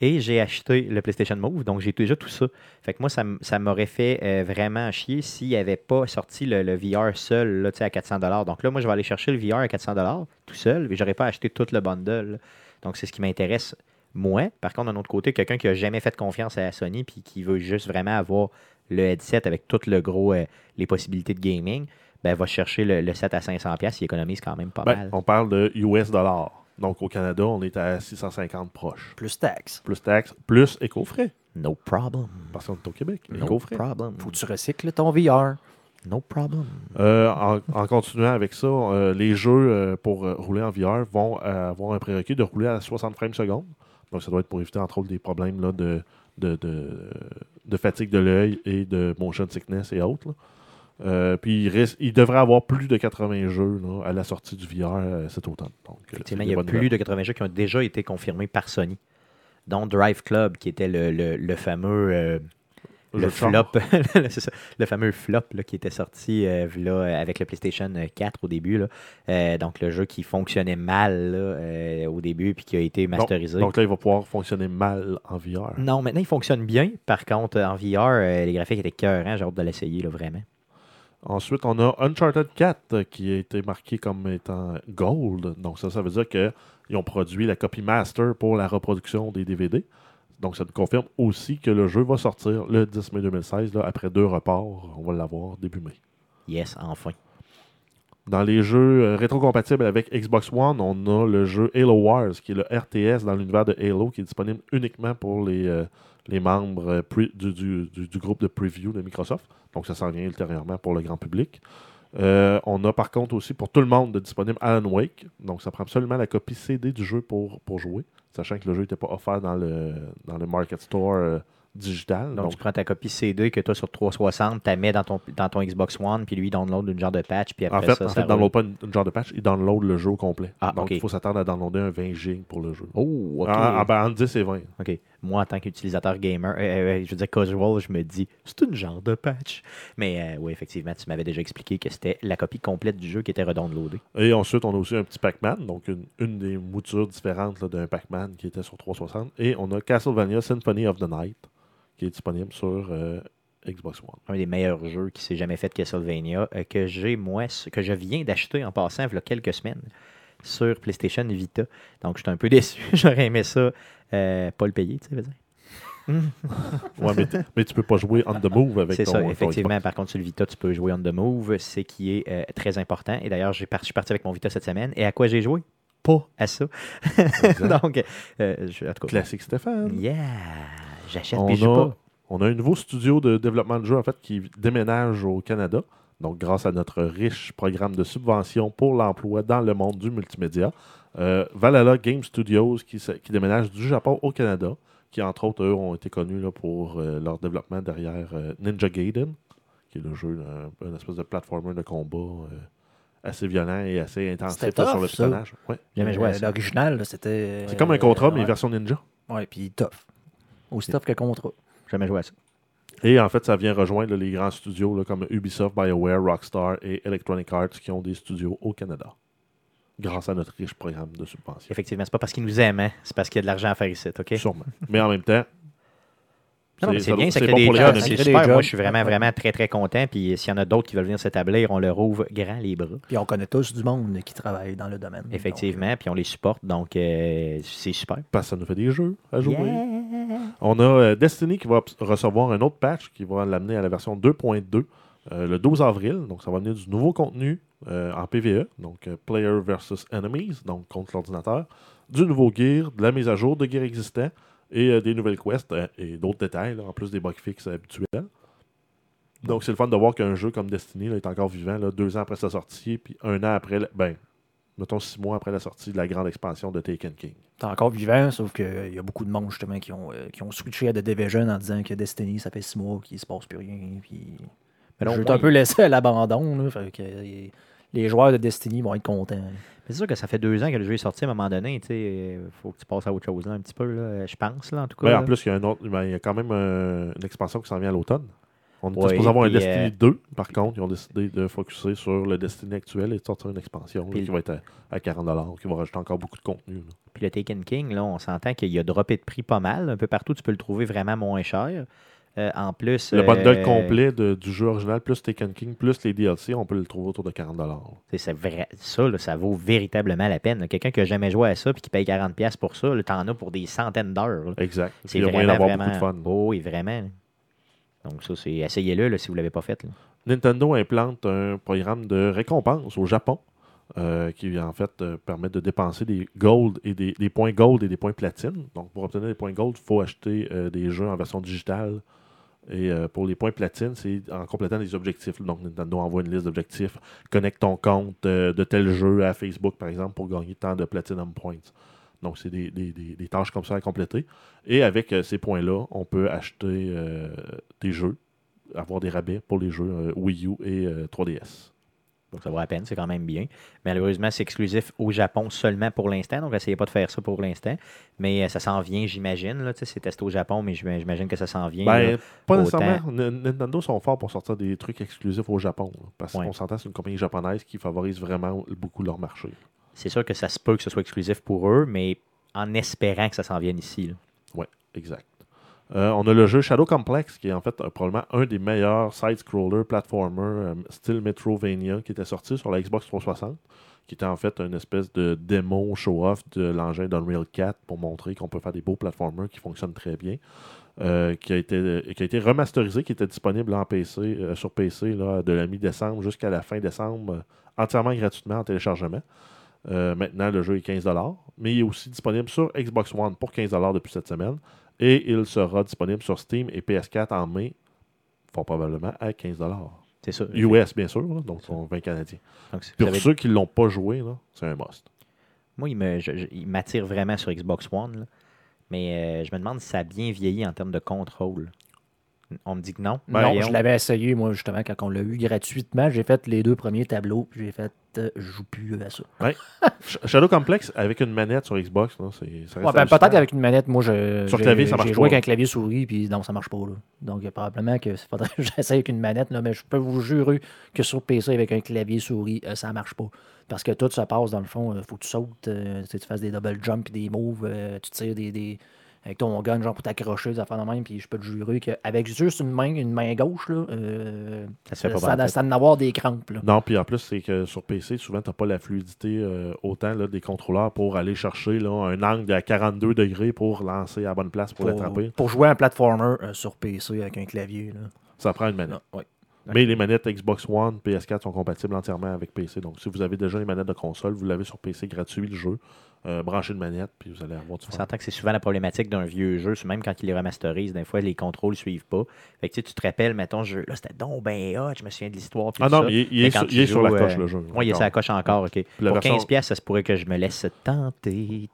et j'ai acheté le PlayStation Move, donc j'ai déjà tout ça. Fait que moi, ça, ça m'aurait fait euh, vraiment chier s'il n'y avait pas sorti le, le VR seul là, à 400 Donc là, moi, je vais aller chercher le VR à 400 tout seul, mais je n'aurais pas acheté tout le bundle. là. Donc c'est ce qui m'intéresse moi. Par contre, d'un autre côté, quelqu'un qui n'a jamais fait confiance à Sony puis qui veut juste vraiment avoir le headset avec tout le gros, euh, les possibilités de gaming, ben, va chercher le, le set à 500$, il économise quand même pas Ben, mal. on parle de US dollars. Donc au Canada, on est à 650 proches. Plus taxes. Plus taxes, plus éco-frais. No problem. Parce qu'on est au Québec. No Éco-frais. problem. Faut que tu recycles ton VR. No problem. Euh, en, en continuant avec ça, euh, les jeux euh, pour euh, rouler en VR vont euh, avoir un prérequis de rouler à 60 frames secondes. Donc, ça doit être pour éviter, entre autres, des problèmes là, de, de, de, de fatigue de l'œil et de motion sickness et autres. là. Euh, puis il, devrait avoir plus de 80 jeux là, à la sortie du VR euh, cet automne. Donc, euh, Effectivement, il y a plus nouvelles. de 80 jeux qui ont déjà été confirmés par Sony, dont Drive Club, qui était le, le- le fameux euh, le flop, ça, le fameux flop là, qui était sorti là, avec le PlayStation 4 au début. là. Donc le jeu qui fonctionnait mal au début puis qui a été masterisé. Donc là, il va pouvoir fonctionner mal en VR. non, maintenant il fonctionne bien. Par contre, en VR, les graphiques étaient cœurants. J'ai hâte de l'essayer vraiment. Ensuite, on a Uncharted 4 euh, qui a été marqué comme étant Gold. Donc ça, ça veut dire qu'ils ont produit la copie master pour la reproduction des DVD. Donc ça nous confirme aussi que le jeu va sortir le 10 mai 2016, là, après deux reports. On va l'avoir début mai. Yes, enfin. Dans les jeux euh, rétrocompatibles avec Xbox One, on a le jeu Halo Wars, qui est le RTS dans l'univers de Halo, qui est disponible uniquement pour les, euh, les membres euh, du, du- du- du groupe de preview de Microsoft. Donc ça s'en vient ultérieurement pour le grand public. Euh, on a par contre aussi pour tout le monde de disponible Alan Wake. Donc ça prend absolument la copie CD du jeu pour, pour jouer, sachant que le jeu n'était pas offert dans le, dans le Market Store euh, digital. Donc, Donc, tu prends ta copie CD que tu as sur 360, tu la mets dans ton, dans ton Xbox One, puis lui il download une genre de patch, puis après en fait, ça, en ça fait, roule. download pas une, une genre de patch, il download le jeu au complet. Ah, Donc il faut s'attendre à downloader un 20 GB pour le jeu. Oh, ok. Ah, ah, ben, entre 10 et 20. OK. Moi, en tant qu'utilisateur gamer, euh, euh, je veux dire casual, je me dis, c'est une genre de patch. Mais euh, oui, effectivement, tu m'avais déjà expliqué que c'était la copie complète du jeu qui était redownloadée. Et ensuite, on a aussi un petit Pac-Man, donc une, une des moutures différentes d'un Pac-Man qui était sur 360. Et on a Castlevania Symphony of the Night, qui est disponible sur euh, Xbox One. Un des meilleurs jeux qui s'est jamais fait de Castlevania, euh, que j'ai, moi, que je viens d'acheter en passant, il y a quelques semaines, sur PlayStation Vita. Donc, j'étais un peu déçu. J'aurais aimé ça, euh, pas le payer, tu sais. Ouais, mais, tu peux pas jouer on the move avec C'est ça, effectivement. Par contre, sur le Vita, tu peux jouer on the move, c'est qui est euh, très important. Et d'ailleurs, je suis parti avec mon Vita cette semaine. Et à quoi j'ai joué? Pas à ça. Donc, euh, je- en tout cas, Classique Stéphane. yeah, j'achète puis je joue pas. on a un nouveau studio de développement de jeux en fait, qui déménage au Canada. Donc, grâce à notre riche programme de subvention pour l'emploi dans le monde du multimédia, euh, Valhalla Game Studios qui, déménage du Japon au Canada, qui entre autres, eux, ont été connus là, pour euh, leur développement derrière euh, Ninja Gaiden, qui est le jeu, un, un espèce de platformer de combat assez violent et assez intensif là, sur le personnage. Ouais. Jamais joué à L'original, c'était. C'est comme un contrat, mais ouais. version ninja. Ouais, puis tough. Aussi tough que contrat. Jamais joué à ça. Et en fait, ça vient rejoindre là, les grands studios là, comme Ubisoft, BioWare, Rockstar et Electronic Arts qui ont des studios au Canada. Grâce à notre riche programme de subvention. Effectivement, c'est pas parce qu'ils nous aiment, hein, c'est parce qu'il y a de l'argent à faire ici, OK? Sûrement. Mais en même temps, Non, mais c'est bien, ça c'est crée bon des jobs, crée super. des Moi, jobs. je suis vraiment, vraiment très, très content. Puis s'il y en a d'autres qui veulent venir s'établir, on leur ouvre grand les bras. Puis on connaît tous du monde qui travaille dans le domaine. Effectivement, puis on les supporte, donc euh, c'est super. parce que ça nous fait des jeux à jouer. Yeah! On a euh, Destiny qui va recevoir un autre patch qui va l'amener à la version 2.2 euh, le 12 avril. Donc, ça va amener du nouveau contenu euh, en PvE, donc Player versus Enemies, donc contre l'ordinateur, du nouveau gear, de la mise à jour de gear existant et des nouvelles quests et d'autres détails, en plus des bugs fixes habituels. Donc, c'est le fun de voir qu'un jeu comme Destiny est encore vivant deux ans après sa sortie, puis un an après, ben, mettons six mois après la sortie de la grande expansion de Taken King. T'es encore vivant, sauf qu'il y a beaucoup de monde justement qui ont, euh, qui ont switché à The Division en disant que Destiny, ça fait six mois qu'il se passe plus rien. Puis... Mais non, le jeu est un peu laissé à l'abandon. là, fait que, euh, les joueurs de Destiny vont être contents. Mais C'est sûr que ça fait deux ans que le jeu est sorti à un moment donné. Il faut que tu passes à autre chose là, un petit peu, là, je pense, là, en tout cas. Ben, en plus, il y a, un autre, ben, il y a quand même euh, une expansion qui s'en vient à l'automne. On était Ouais, supposé avoir un Destiny euh, 2. Par contre, ils ont décidé de focuser sur le Destiny actuel et de sortir une expansion là, qui va être à, à 40$, qui va rajouter encore beaucoup de contenu. là. Puis le Taken King, là, on s'entend qu'il a droppé de prix pas mal. Un peu partout, tu peux le trouver vraiment moins cher. Euh, en plus. Le bundle euh, complet de- du jeu original, plus Taken King, plus les DLC, on peut le trouver autour de 40$. c'est- vrai, ça, là, ça vaut véritablement la peine. Quelqu'un qui n'a jamais joué à ça puis qui paye 40$ pour ça, t'en as pour des centaines d'heures. Exact. C'est vraiment, d'avoir vraiment... beaucoup de fun. Oh, oui, vraiment. Donc ça, c'est essayez-le si vous ne l'avez pas fait. Nintendo implante un programme de récompense au Japon euh, qui en fait euh, permet de dépenser des gold et des, points gold et des points platine. Donc pour obtenir des points gold, il faut acheter euh, des jeux en version digitale. Et pour les points platine, c'est en complétant des objectifs. Donc Nintendo envoie une liste d'objectifs. Connecte ton compte de tel jeu à Facebook, par exemple, pour gagner tant de Platinum Points. Donc c'est des, tâches comme ça à compléter. Et avec ces points-là, on peut acheter des jeux avoir des rabais pour les jeux euh, Wii U et euh, 3DS. Donc, ça vaut la peine, c'est quand même bien. Malheureusement, c'est exclusif au Japon seulement pour l'instant. Donc, essayez pas de faire ça pour l'instant. Mais euh, ça s'en vient, j'imagine. C'est testé au Japon, mais j'im- j'imagine que ça s'en vient. là. Ben, pas nécessairement. Nintendo sont forts pour sortir des trucs exclusifs au Japon. là, parce Ouais. qu'on s'entend, c'est une compagnie japonaise qui favorise vraiment beaucoup leur marché. C'est sûr que ça se peut que ce soit exclusif pour eux, mais en espérant que ça s'en vienne ici. là. Exact. Euh, on a le jeu Shadow Complex, qui est en fait euh, probablement un des meilleurs side-scroller platformer euh, style Metrovania qui était sorti sur la Xbox 360, qui était en fait une espèce de démo show-off de l'engin d'Unreal 4 pour montrer qu'on peut faire des beaux platformers qui fonctionnent très bien. Qui, a été, qui a été remasterisé, qui était disponible en PC, sur PC de la mi-décembre jusqu'à la fin décembre, entièrement gratuitement en téléchargement. Maintenant, le jeu est 15 mais il est aussi disponible sur Xbox One pour 15 depuis cette semaine. Et il sera disponible sur Steam et PS4 en mai, fort probablement à 15 C'est ça. US, bien sûr, là, donc son 20 canadiens. Donc, si vous Pour avez- ceux qui ne l'ont pas joué, c'est un must. Moi, il m'attire vraiment sur Xbox One. là. Mais euh, je me demande si ça a bien vieilli en termes de contrôle. On me dit que non. Ben, non, je l'avais essayé, moi, justement, quand on l'a eu gratuitement. J'ai fait les deux premiers tableaux, puis j'ai fait, euh, je joue plus à ça. Sh- Shadow Complex avec une manette sur Xbox, c'est, ça Ouais, ben, peut-être avec une manette, moi, je, Sur clavier, ça marche j'ai joué avec un clavier souris, puis non, ça marche pas. Là. Donc, euh, probablement que faudrait que j'essaye avec une manette, là, mais je peux vous jurer que sur PC, avec un clavier souris, euh, ça marche pas. Parce que tout se passe, dans le fond, il faut que tu sautes, euh, tu fasses des double jumps, des moves, euh, tu tires des, des- avec ton gun, genre pour t'accrocher, des affaires de même, puis je peux te jurer qu'avec juste une main, une main gauche, là, euh, Ça se fait pas ça, des crampes. Là. Non, puis en plus, c'est que sur PC, souvent, tu n'as pas la fluidité euh, autant là, des contrôleurs pour aller chercher là, un angle à 42 degrés pour lancer à la bonne place pour, l'attraper. pour jouer un platformer euh, sur PC avec un clavier. Là. Ça prend une manette. Ouais. Mais les manettes Xbox One, PS4 sont compatibles entièrement avec PC. Donc, si vous avez déjà les manettes de console, vous l'avez sur PC gratuit, le jeu. Euh, branchez une manette, puis vous allez avoir du On fun. s'entend que c'est souvent la problématique d'un vieux jeu, même quand il les remasterise, des fois les contrôles ne suivent pas. Fait que tu sais, tu te rappelles, mettons, jeu, là c'était donc ben hot, je me souviens de l'histoire. Ah non, mais il, est, sur, est sur la coche, euh, le jeu. Oui, il y a Encore. sa coche encore, ok. la Pour version- 15$, piastres, ça se pourrait que je me laisse tenter.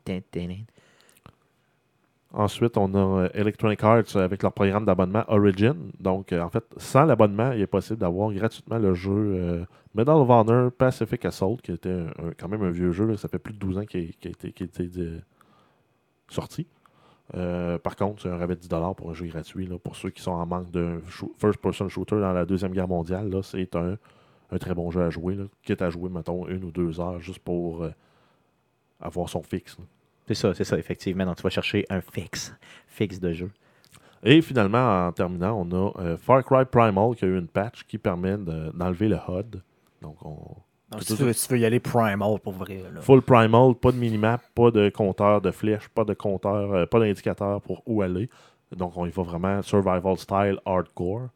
Ensuite, on a euh, Electronic Arts avec leur programme d'abonnement Origin. Donc, euh, en fait, sans l'abonnement, il est possible d'avoir gratuitement le jeu euh, Medal of Honor Pacific Assault, qui était quand même un vieux jeu. Ça fait plus de 12 ans qu'il qu'il a été, euh, sorti. Euh, par contre, c'est un rabais de 10$ pour un jeu gratuit. pour ceux qui sont en manque d'un first-person shooter dans la Deuxième Guerre mondiale, c'est un, très bon jeu à jouer. Là, quitte à jouer, mettons, une ou deux heures juste pour euh, avoir son fixe. C'est ça, c'est ça, effectivement. Donc tu vas chercher un fixe, fixe de jeu. Et finalement, en terminant, on a euh, Far Cry Primal qui a eu une patch qui permet de- d'enlever le HUD. Donc, on, Donc, si tu, veux, si tu veux y aller primal pour vrai. Là. full Primal, pas de minimap, pas de compteur de flèches, pas de compteur, euh, pas d'indicateur pour où aller. Donc, on y va vraiment survival style hardcore.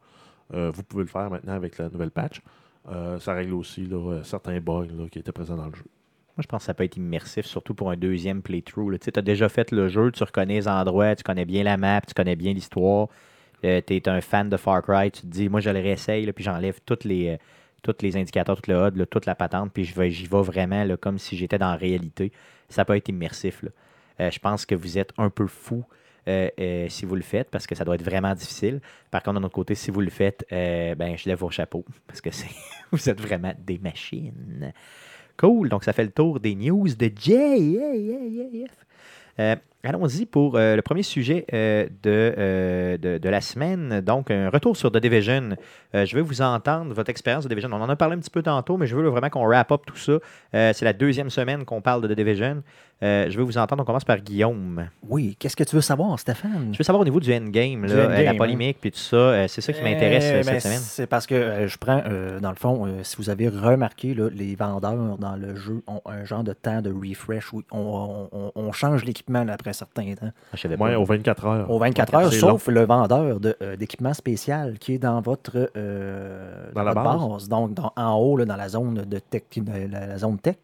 Euh, vous pouvez le faire maintenant avec la nouvelle patch. Euh, ça règle aussi là, certains bugs là, qui étaient présents dans le jeu. Moi, je pense que ça peut être immersif, surtout pour un deuxième playthrough. Tu as déjà fait le jeu, tu reconnais les endroits, tu connais bien la map, tu connais bien l'histoire. tu es un fan de Far Cry, tu te dis, moi, je le réessaye, puis j'enlève les, euh, tous les indicateurs, tout le HUD, toute la patente, puis j'y vais vraiment comme si j'étais dans la réalité. Ça peut être immersif. Euh, je pense que vous êtes un peu fou euh, euh, si vous le faites, parce que ça doit être vraiment difficile. Par contre, de notre côté, si vous le faites, euh, ben, je lève vos chapeaux, parce que vous êtes vraiment des machines. Cool, donc ça fait le tour des news de JF. Allons-y pour euh, le premier sujet euh, de, euh, de, de la semaine. Donc, un retour sur The Division. Je veux vous entendre, votre expérience de The Division. On en a parlé un petit peu tantôt, mais je veux là, vraiment qu'on wrap up tout ça. C'est la deuxième semaine qu'on parle de The Division. Je veux vous entendre. On commence par Guillaume. Oui, qu'est-ce que tu veux savoir, Stéphane? Je veux savoir au niveau du endgame, là, Du endgame, la hein? polémique puis tout ça. c'est ça qui m'intéresse Eh euh, ben, cette semaine. C'est parce que je prends, dans le fond, si vous avez remarqué, là, les vendeurs dans le jeu ont un genre de temps de refresh où on, on- on change l'équipement après certain temps. Ah, je savais Ouais, pas. aux 24 heures. Aux 24 heures, sauf le vendeur de, euh, d'équipement spécial qui est dans votre, euh, Dans la votre base. Donc, dans- en haut, là, dans la zone de tech, de la, la zone tech,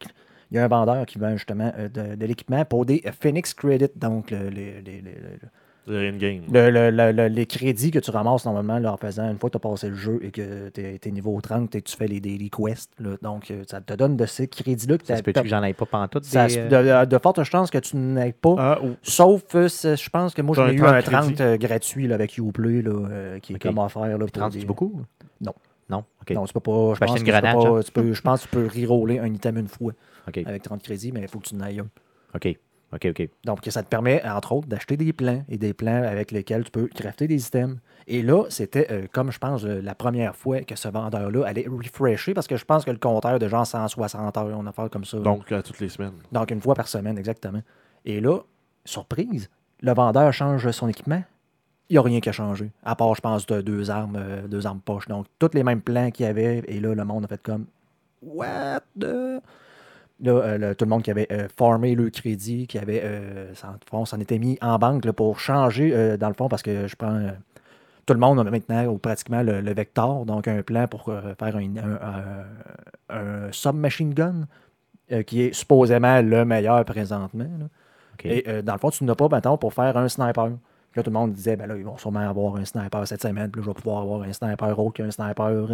il y a un vendeur qui vend justement euh, de, de l'équipement pour des Phoenix Credit, donc le- le-. Le- le- le- le- les crédits que tu ramasses normalement là, en faisant, une fois que tu as passé le jeu et que tu es, niveau 30 et que tu fais les daily quests, là, donc euh, ça te donne de ces crédits-là que Ça se peut-tu que j'en aille pas pantoute? ça des, euh, de, de fortes chances que tu n'aies pas. Ah, ou- Sauf, euh, je pense que moi, j'en ai eu 30 un 30 crédits. euh, gratuit là, avec Uplay, là, euh, qui est comme offert. Là, pour 30, des- c'est beaucoup? Non. Non? OK. Non, tu peux pas. Je pense acheter que une tu peux pas- tu peux- je pense que tu peux reroller un item une fois avec 30 crédits, mais il faut que tu en ailles un. OK. OK, OK. Donc, ça te permet, entre autres, d'acheter des plans et des plans avec lesquels tu peux crafter des items. Et là, c'était, euh, comme je pense, euh, la première fois que ce vendeur-là allait refresher, parce que je pense que le compteur de genre 160 heures, on a fait comme ça. donc, à toutes les semaines. Donc, une fois par semaine, exactement. Et là, surprise, le vendeur change son équipement. Il n'y a rien qui a changé. À part, je pense, de deux armes, euh, deux armes poches. Donc, tous les mêmes plans qu'il y avait. Et là, le monde a fait comme What the. Là, euh, tout le monde qui avait euh, farmé le crédit, qui avait, euh, ça, fond, s'en était mis en banque là, pour changer, euh, dans le fond, parce que je prends. tout le monde a maintenant ou pratiquement le, le Vector, donc un plan pour faire un, un, un- un submachine gun, qui est supposément le meilleur présentement. Et dans le fond, tu n'as pas, maintenant pour faire un sniper. Puis là, tout le monde disait, ben là, ils vont sûrement avoir un sniper cette semaine. Puis là, je vais pouvoir avoir un sniper autre qu'un sniper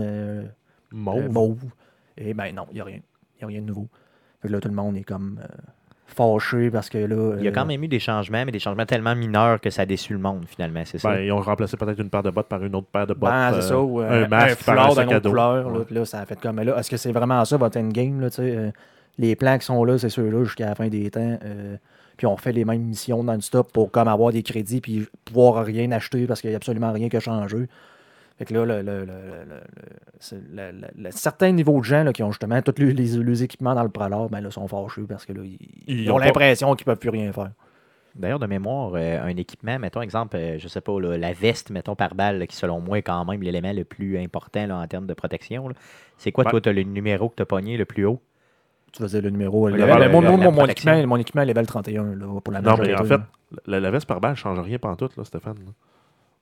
Mauve. mauve. Et ben non, il n'y a rien. Il n'y a rien de nouveau. Fait que là, tout le monde est comme euh, fâché parce que là. Il y a euh, quand même eu des changements, mais des changements tellement mineurs que ça a déçu le monde, finalement, c'est ça? Ben, ils ont remplacé peut-être une paire de bottes par une autre paire de bottes. Ben, c'est euh, ça, ou, euh, un masque par un sac d'une à autre dos. couleur. Là, Ouais. Puis là, ça a fait comme. mais là, est-ce que c'est vraiment ça, votre endgame? Là, tu sais, euh, les plans qui sont là, c'est ceux-là jusqu'à la fin des temps. euh, puis on fait les mêmes missions non-stop pour comme avoir des crédits puis pouvoir rien acheter parce qu'il n'y a absolument rien qui a changé. Fait que là, le, le- le- le- le- c'est le- le- le- certains niveaux de gens là, qui ont justement tous les, les- les équipements dans le pralor, ben là, sont fâchés parce que là, ils, Ils ils ont ont pas- l'impression qu'ils ne peuvent plus rien faire. D'ailleurs, de mémoire, euh, un équipement, mettons exemple, euh, je sais pas, là, la veste, mettons par balle, là, qui selon moi est quand même l'élément le plus important là, en termes de protection. là. C'est quoi, Ben- toi, tu as le numéro que tu as pogné le plus haut? Tu faisais le numéro. Le- le- la- la mon, équipement, mon équipement est level 31 là, pour la Non, mais en fait, la veste par balle ne change rien pantoute, là, Stéphane.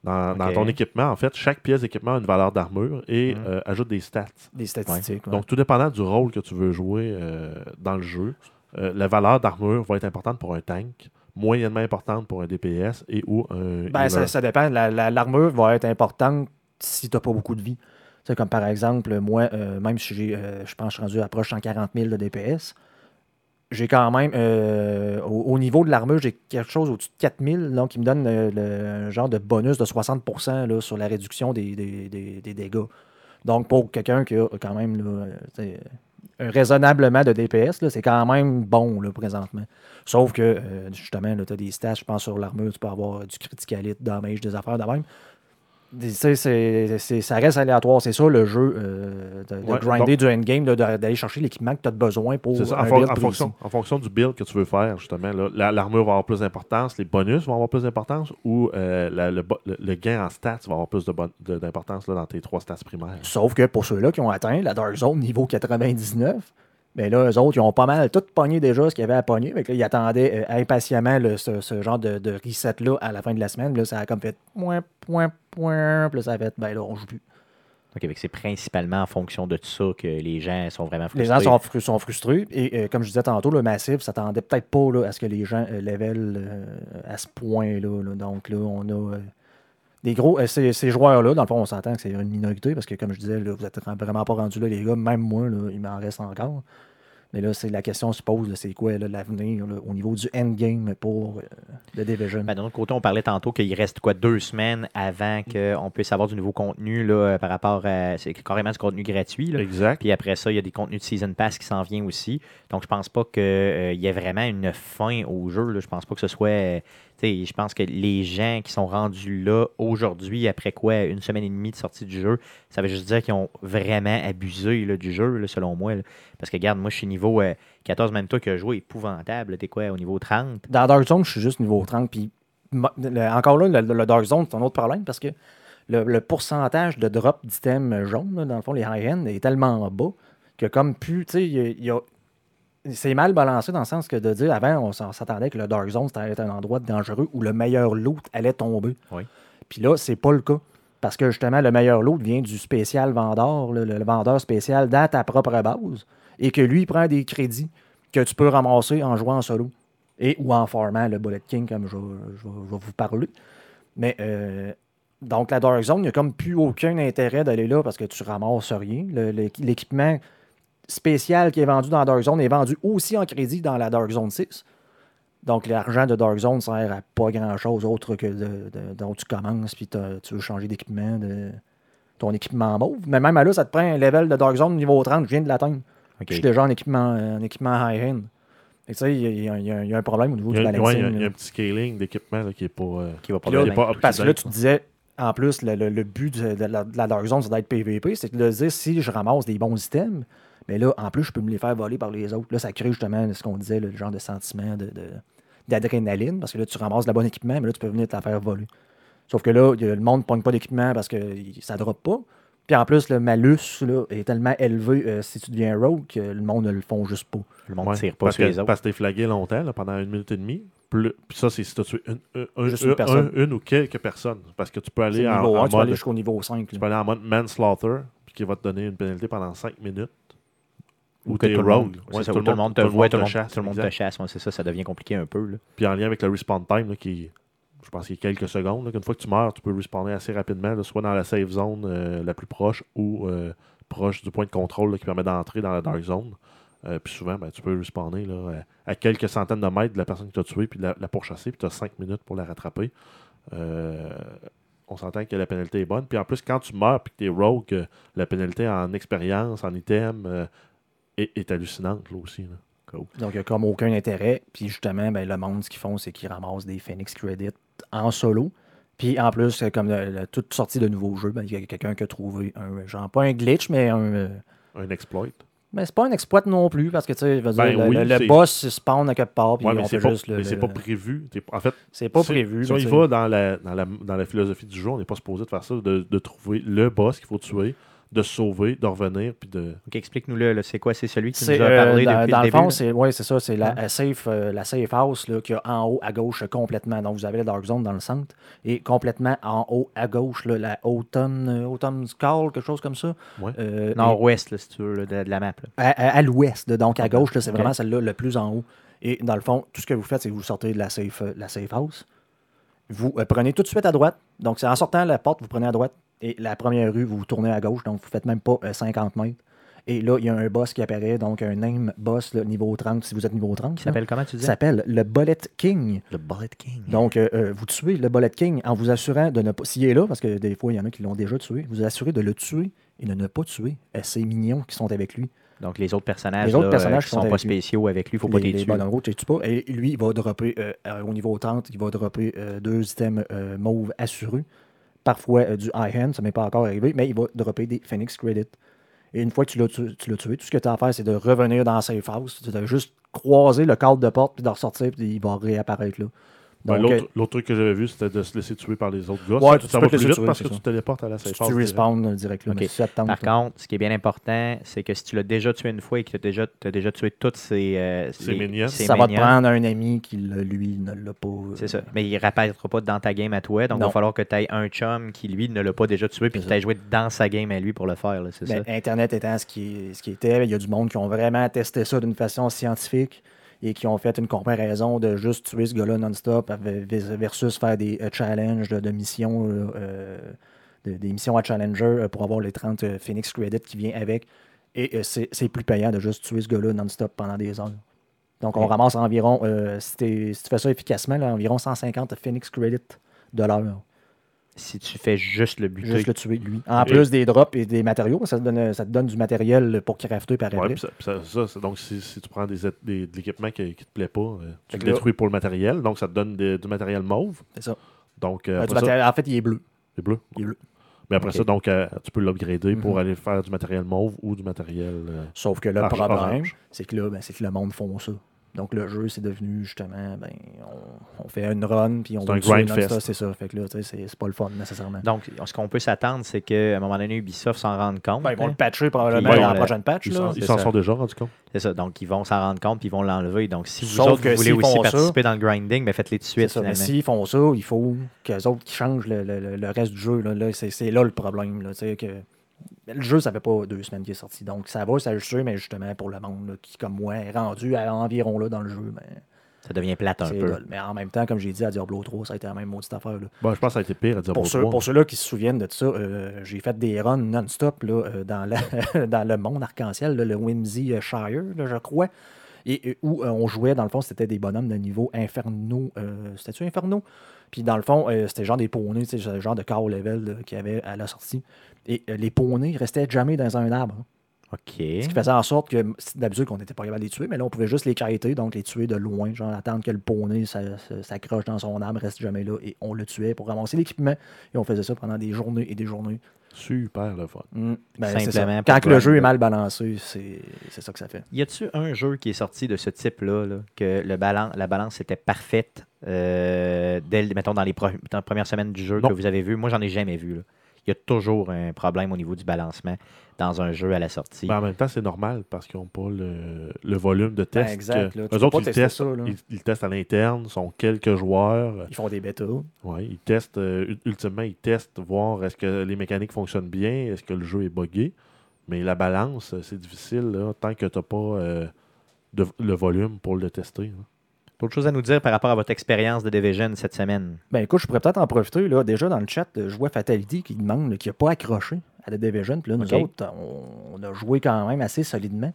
Dans, ton équipement, en fait, chaque pièce d'équipement a une valeur d'armure et Mhm. euh, ajoute des stats. des statistiques. ouais. Donc, tout dépendant du rôle que tu veux jouer euh, dans le jeu, euh, la valeur d'armure va être importante pour un tank, moyennement importante pour un DPS et ou un Ben, ça, dépend. La- la- L'armure va être importante si tu n'as pas beaucoup de vie. Tu sais, comme par exemple, moi, même si j'ai, je pense que je suis rendu à proche 140 000 de DPS, j'ai quand même, euh, au, au niveau de l'armure, j'ai quelque chose au-dessus de 4000, donc qui me donne le, le- un genre de bonus de 60% là, sur la réduction des, des- des- dégâts. Donc, pour quelqu'un qui a quand même là, euh, un raisonnablement de DPS, c'est quand même bon présentement. Sauf que, euh, justement, tu as des stats, je pense, sur l'armure, tu peux avoir du critical hit, damage, des affaires de même. C'est- ça reste aléatoire. C'est ça le jeu euh, de, de Ouais, grinder du endgame, d'aller chercher l'équipement que tu as besoin pour C'est ça, un en, build en fonction, en fonction du build que tu veux faire, justement, l'armure va avoir plus d'importance, les bonus vont avoir plus d'importance ou euh, la- le, bo- le- le gain en stats va avoir plus de bon- de- d'importance dans tes trois stats primaires? Sauf que pour ceux-là qui ont atteint la Dark Zone niveau 99, ben là, eux autres, ils ont pas mal tout pogné déjà ce qu'il y avait à pogner. Fait que là, ils attendaient euh, impatiemment le- ce, ce genre de, de reset-là à la fin de la semaine. Puis Là, ça a comme fait point, point, point. Puis là, ça a fait, ben là, on joue plus. OK, c'est principalement en fonction de ça que les gens sont vraiment frustrés. Les gens sont, fru- sont frustrés. Et euh, comme je disais tantôt, le massif s'attendait peut-être pas là, à ce que les gens euh, level euh, à ce point-là. là. Donc là, on a des gros. euh, ces, ces joueurs-là, dans le fond, on s'entend que c'est une minorité parce que, comme je disais, là, vous êtes vraiment pas rendus là, les gars. Même moi, là, il m'en reste encore. Mais là, c'est la question se pose, c'est quoi l'avenir au niveau du endgame pour euh, The Division? Ben, D'un autre côté, on parlait tantôt qu'il reste quoi deux semaines avant qu'on puisse avoir du nouveau contenu là, euh, par rapport à. C'est carrément du contenu gratuit. là. Exact. Puis après ça, il y a des contenus de Season Pass qui s'en viennent aussi. Donc, je pense pas qu'il y ait vraiment une fin au jeu. Là. Je pense pas que ce soit. Euh, je pense que les gens qui sont rendus là aujourd'hui, après quoi, une semaine et demie de sortie du jeu, ça veut juste dire qu'ils ont vraiment abusé du jeu, selon moi. Parce que, regarde, moi, je suis niveau euh, 14, même toi qui as joué épouvantable. T'es quoi, au niveau 30 Dans Dark Zone, je suis juste niveau 30. Puis encore là, le, Dark Zone, c'est un autre problème parce que le, pourcentage de drop d'items jaunes, dans le fond, les high-end, est tellement bas que comme plus, tu sais, il y a- c'est mal balancé dans le sens que de dire avant, on s'attendait que le Dark Zone, c'était un endroit dangereux où le meilleur loot allait tomber. Oui. Puis là, c'est pas le cas. Parce que justement, le meilleur loot vient du spécial vendeur, le, le vendeur spécial dans ta propre base, et que lui, il prend des crédits que tu peux ramasser en jouant en solo et ou en formant le Bullet King, comme je, je vais- je vais vous parler. Mais euh, donc, la Dark Zone, il n'y a comme plus aucun intérêt d'aller là parce que tu ramasses rien. L'équipement spécial qui est vendu dans la Dark Zone est vendu aussi en crédit dans la Dark Zone 6. Donc, l'argent de Dark Zone sert à pas grand-chose autre que de, de- dont tu commences puis tu veux changer d'équipement, de ton équipement mauve. Mais même à là, ça te prend un level de Dark Zone niveau 30, je viens de l'atteindre. Je suis déjà en équipement, en équipement high-end. Tu sais, il y, a- y a- y a- a un problème au niveau y, du a, balancing. ouais, il y a- y a un petit scaling d'équipement qui n'est pas. euh, Qui va là, pas Parce que là, tu là. disais, en plus, le, le- le but de, de la, de la Dark Zone, c'est d'être PVP. C'est de dire, si je ramasse des bons items, mais là, en plus, je peux me les faire voler par les autres. Là, ça crée justement ce qu'on disait, le genre de sentiment de, de- d'adrénaline, parce que là, tu ramasses le bon équipement, mais là, tu peux venir te la faire voler. Sauf que là, le monde ne pogne pas d'équipement parce que ça ne drop pas. Puis en plus, le malus là, est tellement élevé euh, si tu deviens rogue que le monde ne le font juste pas. Le monde ouais, ne tire pas parce sur que, les autres. Parce que t'es flagué longtemps, là, pendant une minute et demie. Plus- Puis ça, c'est si tu as tué une, ou quelques personnes. Parce que tu peux aller le en, niveau en 1, tu peux aller mode, jusqu'au niveau 5. tu là. peux aller en mode manslaughter, puis qui va te donner une pénalité pendant 5 minutes. Ou t'es tout Ouais, ça, tout le monde te voit, tout le monde, chasse, tout le monde te chasse. ouais, c'est ça, ça devient compliqué un peu. là. Puis en lien avec le respawn time, là, qui je pense qu'il y a quelques secondes, là, qu'une fois que tu meurs, tu peux respawner assez rapidement, là, soit dans la safe zone euh, la plus proche ou euh, proche du point de contrôle là, qui permet d'entrer dans la dark zone. Euh, puis souvent, ben, tu peux respawner là, à, à quelques centaines de mètres de la personne que tu as tuée, puis de la, la pourchasser, puis tu as 5 minutes pour la rattraper. On s'entend que la pénalité est bonne. Puis en plus, quand tu meurs puis que tu es rogue, la pénalité en expérience, en item, est, est hallucinante là aussi. là. Donc, il n'y a comme aucun intérêt. Puis justement, ben, le monde, ce qu'ils font, c'est qu'ils ramassent des Phoenix Credits en solo. Puis en plus, comme le- le- toute sortie de nouveaux jeux, ben, il y a quelqu'un qui a trouvé un, genre, pas un glitch, mais un. euh, Un exploit. mais c'est pas un exploit non plus, parce que tu sais, Ben le, oui, le- boss il spawn à quelque part, puis Ouais, on mais c'est pas, juste le. mais c'est pas prévu. En fait, c'est pas prévu. Si on y va dans la, dans, la, dans la philosophie du jeu, on n'est pas supposé de faire ça, de, de trouver le boss qu'il faut tuer, de se sauver, de revenir, puis de. OK, explique-nous-le. là, C'est quoi? C'est celui qui C'est, nous a euh, parlé dans, depuis dans le fond, c'est ouais, c'est ça, c'est la, Ouais. la safe, euh, la safe house là, qu'il y a en haut à gauche euh, complètement. Donc vous avez la Dark Zone dans le centre et complètement en haut à gauche, là, la Autumn, euh, Autumn's Call, quelque chose comme ça. Ouais. Euh, et Nord-ouest, là, si tu veux, là, de, de la map. là. à, à- à l'ouest, là, donc à gauche, là, c'est vraiment celle-là le plus en haut. Et dans le fond, tout ce que vous faites, c'est que vous sortez de la safe, euh, la safe house. Vous euh, prenez tout de suite à droite. Donc c'est en sortant la porte, vous prenez à droite. Et la première rue, vous tournez à gauche. Donc vous faites même pas euh, 50 mètres. Et là, il y a un boss qui apparaît, donc un name boss là, niveau 30, si vous êtes niveau 30. Qui là. s'appelle comment tu Il dis? s'appelle le Bullet King. Le Bullet King. Donc, euh, euh, vous tuez le Bullet King en vous assurant de ne pas. S'il est là, parce que des fois, il y en a qui l'ont déjà tué, vous assurez de le tuer et de ne pas tuer euh, ces mignons qui sont avec lui. Donc, les autres personnages, Les autres là, personnages euh, qui sont sont pas spéciaux avec lui, il faut pas les, tuer. rouges, tu les tues pas. Et lui, il va dropper euh, euh, au niveau 30, il va dropper euh, deux items euh, mauves assurés. Parfois euh, du high hand, ça m'est pas encore arrivé, mais il va dropper des Phoenix Credit. Et une fois que tu l'as tu- tué, tout ce que tu as à faire, c'est de revenir dans safe house. Dois juste croiser le cadre de porte, puis de ressortir, puis il va réapparaître là. Ben, L'autre euh, l'autre truc que j'avais vu, c'était de se laisser tuer par les autres gars. Ouais, ça tu ça peux va te plus vite tuer, parce que ça. tu téléportes à la safe tu respawn euh, direct là. Ok. mais si ça te tente, Par contre, ce qui est bien important, c'est que si tu l'as déjà tué une fois et que tu as déjà, tué toutes ces, euh, minions. ça va te prendre un ami qui, lui, ne l'a pas. euh, C'est ça. Mais il ne réapparaîtra pas dans ta game à toi. Donc, il va falloir que tu aies un chum qui, lui, ne l'a pas déjà tué puis que tu aies joué dans sa game à lui pour le faire. là, Ben, ça. Internet étant ce qui, ce qui était, il y a du monde qui ont vraiment testé ça d'une façon scientifique et qui ont fait une comparaison de juste tuer ce gars-là non-stop versus faire des euh, challenges de, de missions, euh, euh, de- des missions à Challenger pour avoir les 30 euh, Phoenix Credits qui vient avec. Et c'est plus payant de juste tuer ce gars-là non-stop pendant des heures. Donc, on ramasse environ, euh, si, tu fais ça efficacement, là, environ 150 Phoenix Credits de l'heure. Si tu fais juste le buter. Juste le tuer, lui. En Et- plus des drops et des matériaux, ça te donne, ça te donne du matériel pour crafter par Ouais, ça, donc, si, si tu prends des, des- de l'équipement qui, qui te plaît pas, euh, tu Fait le là- détruis pour le matériel. Donc, ça te donne des- du matériel mauve. C'est ça. Donc, euh, matériel- en fait, il est bleu. c'est bleu? Il est bleu. Mais après ça, donc, euh, tu peux l'upgrader pour Mhm. aller faire du matériel mauve ou du matériel. euh, Sauf que le Orange, problème, c'est que là, ben, c'est que le monde font ça. Donc le jeu, c'est devenu justement, ben, on, on fait une run, puis on C'est va. C'est ça. Fait que là, tu sais, c'est c'est pas le fun nécessairement. Donc, ce qu'on peut s'attendre, c'est qu'à un moment donné, Ubisoft s'en rende compte. Ben, ils vont hein. le patcher probablement dans la prochaine patch. Ils s'en- sont déjà rendus compte. C'est ça. Donc, ils vont s'en rendre compte puis ils vont l'enlever. Donc, si vous Sauf autres, que vous voulez aussi ça- participer dans le grinding, ben, faites-les tout de suite, ça. Mais s'ils font ça, il faut qu'eux autres qui changent le, le- le- reste du jeu. Là, Là, c'est c'est là le problème. Là, que... Le jeu, ça fait pas deux semaines qu'il est sorti. Donc ça va s'ajuster, mais justement pour le monde là, qui, comme moi, est rendu à environ là dans le jeu. Ben, Ça devient plate un peu. Mais en même temps, comme j'ai dit, à Diablo 3, ça a été la même maudite affaire. là. Bon, je pense que ça a été pire à dire Pour, ceux, pour ceux-là qui se souviennent de ça, euh, j'ai fait des runs non-stop là, euh, dans, la- dans le monde arc-en-ciel, là, le Whimsy euh, Shire, là, je crois. Et, et où euh, on jouait, dans le fond, c'était des bonhommes de niveau inferno. euh, C'était-tu inferno? Puis dans le fond, euh, c'était genre des poneys, tu sais, genre de car level qu'il y avait à la sortie. Et euh, les poneys restaient jamais dans un arbre. hein. OK. Ce qui faisait en sorte que d'habitude qu'on n'était pas capable de les tuer, mais là on pouvait juste les cariter, donc les tuer de loin, genre attendre que le poney s'accroche dans son arbre, reste jamais là, et on le tuait pour ramasser l'équipement, et on faisait ça pendant des journées et des journées. Super le fun. Mm. Ben, c'est. Simplement Quand le jeu est mal balancé, c'est c'est ça que ça fait. Y a-tu un jeu qui est sorti de ce type-là, là, que le balan- la balance était parfaite? Euh, dès, le- mettons, dans les, pro- dans les premières semaines du jeu Non. que vous avez vu? Moi, j'en ai jamais vu. là. Il y a toujours un problème au niveau du balancement dans un jeu à la sortie. Ben, en même temps, c'est normal parce qu'ils n'ont pas le, le volume de Ben, tests. exact, là. Eux autres, ils testent, ça, ils, ils testent à l'interne, sont quelques joueurs. Ils font des bêtas. Ouais, ils testent, euh, ul- ultimement, ils testent, voir est-ce que les mécaniques fonctionnent bien, est-ce que le jeu est buggé. Mais la balance, c'est difficile là, tant que tu n'as pas euh, de- le volume pour le tester. D'autres choses à nous dire par rapport à votre expérience de Division cette semaine? Ben écoute, je pourrais peut-être en profiter. Là. Déjà dans le chat, je vois Fatality qui demande là, qui n'a pas accroché à la Division. Puis là, nous autres, on, on a joué quand même assez solidement.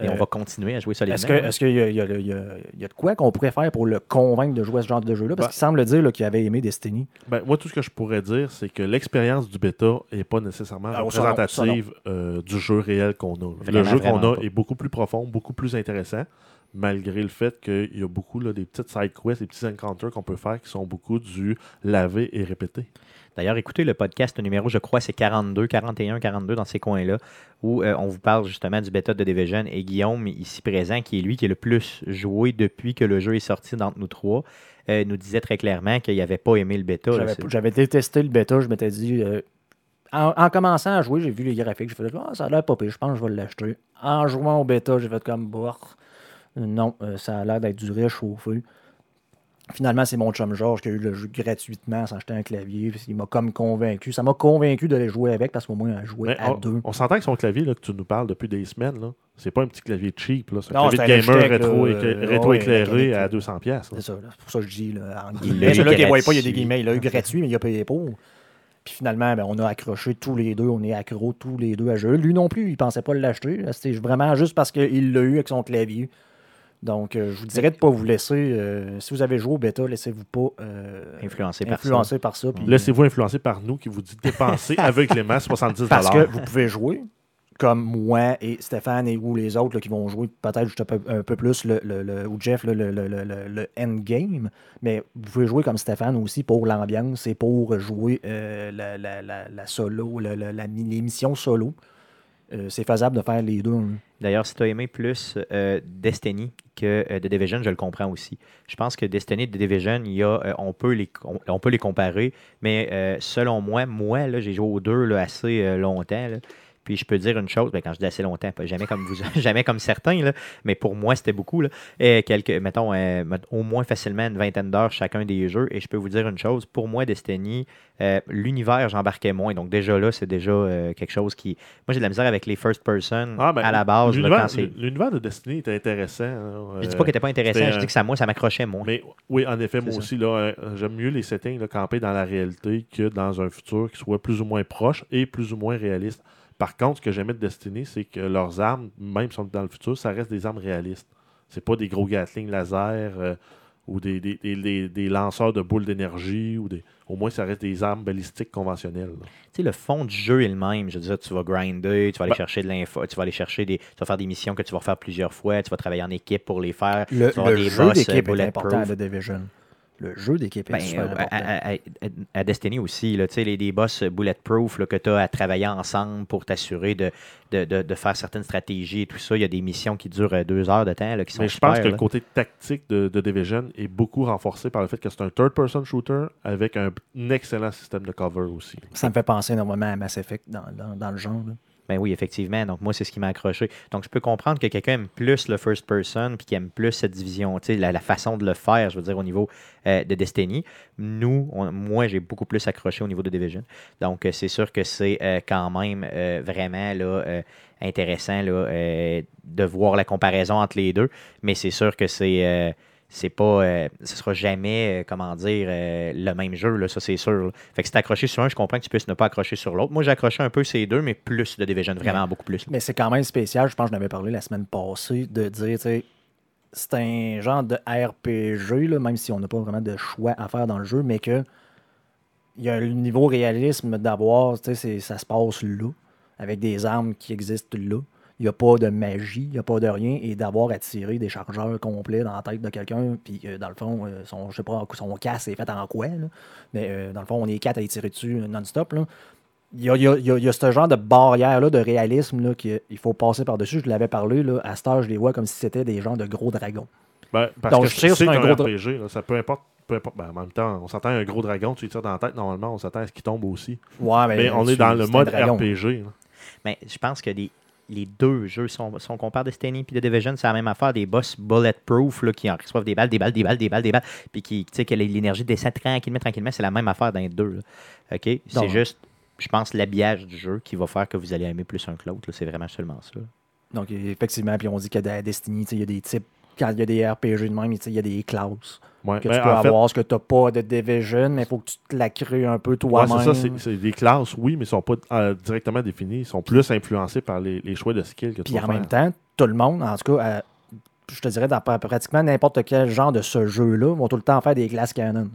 Et on Euh, va continuer à jouer solidement. Est-ce que- est-ce qu'il y, a- il y a- y a il y a de quoi qu'on pourrait faire pour le convaincre de jouer à ce genre de jeu-là? Parce Ben- qu'il semble dire qu'il avait aimé Destiny. Ben, moi, tout ce que je pourrais dire, c'est que l'expérience du bêta n'est pas nécessairement Ah, ça non, représentative euh, du jeu réel qu'on a. le jeu qu'on a pas. est beaucoup plus profond, beaucoup plus intéressant, malgré le fait qu'il y a beaucoup là, des petites side quests, des petits encounters qu'on peut faire qui sont beaucoup du laver et répéter. D'ailleurs, écoutez le podcast numéro, je crois, c'est 42, 41, 42 dans ces coins-là, où euh, on vous parle justement du bêta de Division et Guillaume, ici présent, qui est lui qui est le plus joué depuis que le jeu est sorti d'entre nous trois, euh, nous disait très clairement qu'il n'avait pas aimé le bêta. J'avais- détesté le bêta. Je m'étais dit. euh, en, en commençant à jouer, j'ai vu les graphiques. J'ai fait ah, ça a l'air pas pire, je pense que je vais l'acheter. En jouant au bêta, j'ai fait comme bah, Non, euh, ça a l'air d'être du réchauffé. Finalement, c'est mon chum Georges qui a eu le jeu gratuitement sans acheter un clavier. puis Il m'a comme convaincu. Ça m'a convaincu d'aller jouer avec parce qu'au moins, à jouer Mais à on deux. on s'entend que son clavier là, que tu nous parles depuis des semaines, là, c'est pas un petit clavier cheap. là. C'est un Non, clavier de c'est un gamer rétro, euh, ouais, éclairé à là. 200$. piastres, là. C'est ça, c'est pour ça que je dis. Là, en Il guillemets. Ceux-là qui ne voient pas, il y a des guillemets. Il a eu gratuit, mais il a payé pour. Puis finalement, ben, on a accroché tous les deux. On est accro tous les deux à jeu. Lui non plus, il pensait pas l'acheter. C'était vraiment juste parce qu'il l'a eu avec son clavier. Donc, euh, je vous dirais de ne pas vous laisser. euh, si vous avez joué au bêta, laissez-vous pas euh, par influencer par ça. puis- Laissez-vous influencer par nous qui vous dit dépenser aveuglément 70$. parce que vous pouvez jouer comme moi et Stéphane et ou les autres là, qui vont jouer peut-être juste un peu, un peu plus, le, le- le- ou Jeff, le, le, le, le- le- le endgame. Mais vous pouvez jouer comme Stéphane aussi pour l'ambiance et pour jouer euh, la, la- la- la solo, la, la- missions solo. Euh, c'est faisable de faire les deux. hein. D'ailleurs, si tu as aimé plus euh, Destiny que euh, The Division, je le comprends aussi. Je pense que Destiny et The Division, y a, on, peut les, on, peut les comparer, mais selon moi, moi, j'ai joué aux deux là, assez longtemps. Puis je peux dire une chose, ben, quand je dis assez longtemps, pas jamais comme vous, jamais comme certains, là, mais pour moi, c'était beaucoup. Là, Et quelques, mettons, euh, au moins facilement une vingtaine d'heures chacun des jeux. Et je peux vous dire une chose, pour moi, Destiny, euh, l'univers, j'embarquais moins. Donc déjà là, c'est déjà euh, quelque chose qui. Moi, j'ai de la misère avec les first person Ah, ben, à la base. l'univers- de Destiny était intéressant. hein, je dis pas qu'il n'était pas intéressant, je dis que ça, moi, ça m'accrochait moins. Mais oui, en effet, moi ça. aussi, là, j'aime mieux les settings là, camper dans la réalité que dans un futur qui soit plus ou moins proche et plus ou moins réaliste. Par contre, ce que j'aimais de Destiny, c'est que leurs armes, même si on est dans le futur, ça reste des armes réalistes. C'est pas des gros Gatling laser euh, ou des, des, des- des- des lanceurs de boules d'énergie. ou des. Au moins, ça reste des armes balistiques conventionnelles. là. Tu sais, le fond du jeu est le même. Je veux dire, tu vas grinder, tu vas aller Ben- chercher de l'info, tu vas aller chercher des. Tu vas faire des missions que tu vas refaire plusieurs fois, tu vas travailler en équipe pour les faire. Le, tu vas le des jeu boss, d'équipe euh, est important à The Division. Le jeu d'équipe est Ben, super euh, important. à, à- à- à Destiny aussi, là, tu sais, les, des boss bulletproof là, que tu as à travailler ensemble pour t'assurer de, de, de- de faire certaines stratégies et tout ça. Il y a des missions qui durent euh, deux heures de temps là, qui sont Mais je pense que là. le côté tactique de, de Division est beaucoup renforcé par le fait que c'est un third-person shooter avec un, un excellent système de cover aussi. Ça me fait penser énormément à Mass Effect dans, dans- dans le genre. là. Ben oui, effectivement. Donc, moi, c'est ce qui m'a accroché. Donc, je peux comprendre que quelqu'un aime plus le first person puis qu'il aime plus cette division, la, la façon de le faire, je veux dire, au niveau euh, de Destiny. Nous, moi, j'ai beaucoup plus accroché au niveau de Division. Donc, euh, c'est sûr que c'est euh, quand même vraiment là, intéressant là, de voir la comparaison entre les deux. Mais c'est sûr que c'est. C'est pas. euh, ce sera jamais, euh, comment dire, euh, le même jeu, là, ça c'est sûr. là. Fait que si accroché sur un, je comprends que tu puisses ne pas accrocher sur l'autre. Moi, j'ai accroché un peu ces deux, mais plus de Division, vraiment beaucoup plus. là. Mais c'est quand même spécial, je pense que j'en avais parlé la semaine passée, de dire, tu sais, c'est un genre de RPG, là, même si on n'a pas vraiment de choix à faire dans le jeu, mais que il y a le niveau réalisme d'avoir, tu sais, c'est- ça se passe là, avec des armes qui existent là. Il n'y a pas de magie, il n'y a pas de rien, et d'avoir à tirer des chargeurs complets dans la tête de quelqu'un, puis euh, dans le fond, euh, son, je sais pas, son casse est fait en quoi, là, mais euh, dans le fond, on est quatre à y tirer dessus euh, non-stop. là. Il y a, y a- y a- il y a ce genre de barrière-là, de réalisme, là, qu'il faut passer par-dessus. Je l'avais parlé, là, à cette heure, je les vois comme si c'était des gens de gros dragons. Ben, parce Donc, que je tire c'est sur un un gros dra- RPG, là, ça peu importe. Peu importe. Ben, en même temps, on s'attend à un gros dragon, tu lui tires dans la tête, normalement, on s'attend à ce qu'il tombe aussi. Ouais, Mais on est dans le mode dragon. RPG. là. Mais je pense que les, les deux jeux, si on, si on compare Destiny et The Division, c'est la même affaire. Des boss bulletproof là, qui en reçoivent des balles, des balles, des balles, des balles, des balles, puis qui, tu sais, que l'énergie descend tranquillement, tranquillement. C'est la même affaire dans les deux. là. OK? C'est juste, je pense, l'habillage du jeu qui va faire que vous allez aimer plus un que l'autre. C'est vraiment seulement ça. Donc, effectivement, puis on dit a des Destiny, tu sais, il y a des types, quand il y a des RPG de même, il y a des classes Ouais, que ben, tu peux fait, avoir, ce que tu n'as pas de Division, mais il faut que tu te la crées un peu ouais, toi-même. c'est ça, c'est- des classes, oui, mais ils ne sont pas euh, directement définis. Ils sont plus influencés par les, les choix de skills que tu Puis en même temps, tout le monde, en tout cas, euh, je te dirais, dans pra- pratiquement n'importe quel genre de ce jeu-là, vont tout le temps faire des classes canon.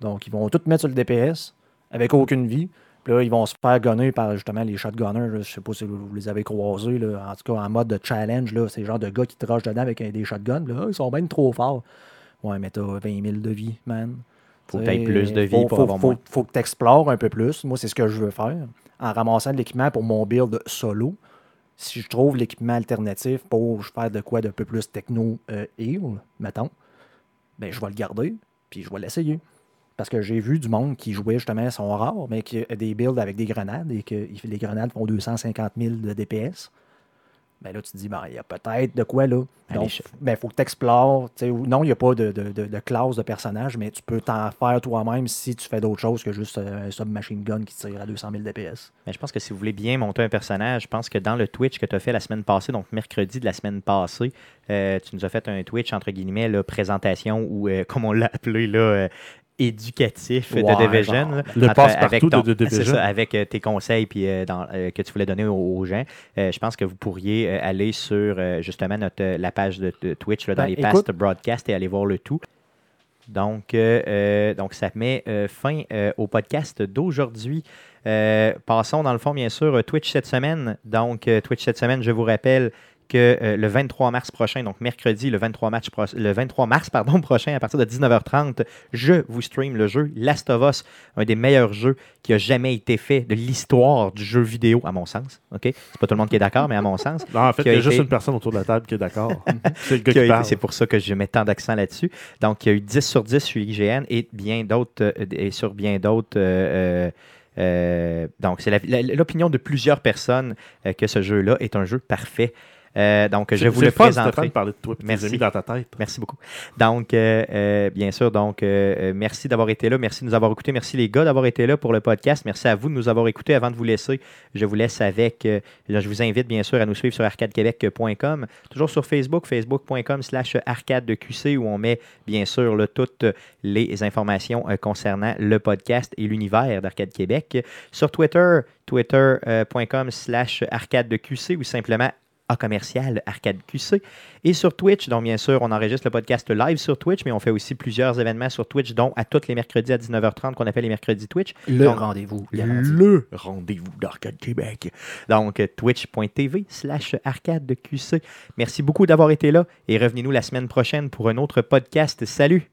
Donc, ils vont tout mettre sur le DPS avec aucune vie. Puis là, ils vont se faire gonner par justement les shotgunners. là. Je sais pas si vous, vous les avez croisés. Là. En tout cas, en mode de challenge, là, c'est le genre de gars qui te rushent dedans avec euh, des shotguns. Là, Ah, ils sont même trop forts. Ouais, mais t'as 20 000 de vie, man. Faut que t'aies plus de vie faut, pour faut, avoir faut- moins. faut que tu explores un peu plus. Moi, c'est ce que je veux faire. En ramassant de l'équipement pour mon build solo, si je trouve l'équipement alternatif pour faire de quoi de peu plus techno euh, heal, mettons, ben, je vais le garder, puis je vais l'essayer. Parce que j'ai vu du monde qui jouait justement, sont rares, mais qui a des builds avec des grenades et que il- les grenades font 250 000 de DPS. Ben là, tu te dis, ben, il y a peut-être de quoi là. Donc, je- ben, faut que tu explores. Non, il n'y a pas de, de, de- de classe de personnage, mais tu peux t'en faire toi-même si tu fais d'autres choses que juste euh, un submachine gun qui tire à 200 000 DPS. Mais je pense que si vous voulez bien monter un personnage, je pense que dans le Twitch que tu as fait la semaine passée, donc mercredi de la semaine passée, euh, tu nous as fait un Twitch, entre guillemets, là, présentation ou, euh, comme on l'a appelé, là, éducatif de Division. Le passe-partout de Division. ça, avec euh, tes conseils puis, euh, dans- euh, que tu voulais donner aux, aux gens. Je pense que vous pourriez aller sur justement notre, la page de, de Twitch là, dans Ben, les écoute- past broadcasts et aller voir le tout. Donc, donc ça met fin au podcast d'aujourd'hui. Euh, passons dans le fond, bien sûr, Twitch cette semaine. Donc, euh, Twitch cette semaine, je vous rappelle que euh, le 23 mars prochain, donc mercredi, le 23, match pro- le 23 mars pardon, prochain, à partir de 19h30, je vous stream le jeu Last of Us, un des meilleurs jeux qui a jamais été fait de l'histoire du jeu vidéo, à mon sens. Ok, C'est pas tout le monde qui est d'accord, mais à mon sens. Non, en fait, il y a juste une personne autour de la table qui est d'accord. c'est le gars qui parle. C'est pour ça que je mets tant d'accent là-dessus. Donc, il y a eu 10 sur 10 sur IGN et bien d'autres euh, et sur bien d'autres. euh, donc, c'est l'opinion de plusieurs personnes euh, que ce jeu-là est un jeu parfait. Euh, donc, je vous le. Stéphane, de parler de toi et Merci. tes amis dans ta tête. Merci beaucoup. Donc, euh, euh, bien sûr, donc, merci d'avoir été là. Merci de nous avoir écoutés. Merci les gars d'avoir été là pour le podcast. Merci à vous de nous avoir écoutés. Avant de vous laisser, je vous laisse avec. je vous invite bien sûr à nous suivre sur arcadequebec.com. Toujours sur Facebook, facebook.com slash arcade de QC où on met bien sûr là, toutes les informations concernant le podcast et l'univers d'Arcade Québec. Sur Twitter, twitter.com slash arcade de QC ou simplement à commercial Arcade QC. Et sur Twitch, donc bien sûr, on enregistre le podcast live sur Twitch, mais on fait aussi plusieurs événements sur Twitch, dont à tous les mercredis à 19h30 qu'on appelle les mercredis Twitch. Le Donc, rendez-vous. Le rendez-vous d'Arcade Québec. Donc, twitch.tv slash arcade de QC. Merci beaucoup d'avoir été là et revenez-nous la semaine prochaine pour un autre podcast. Salut!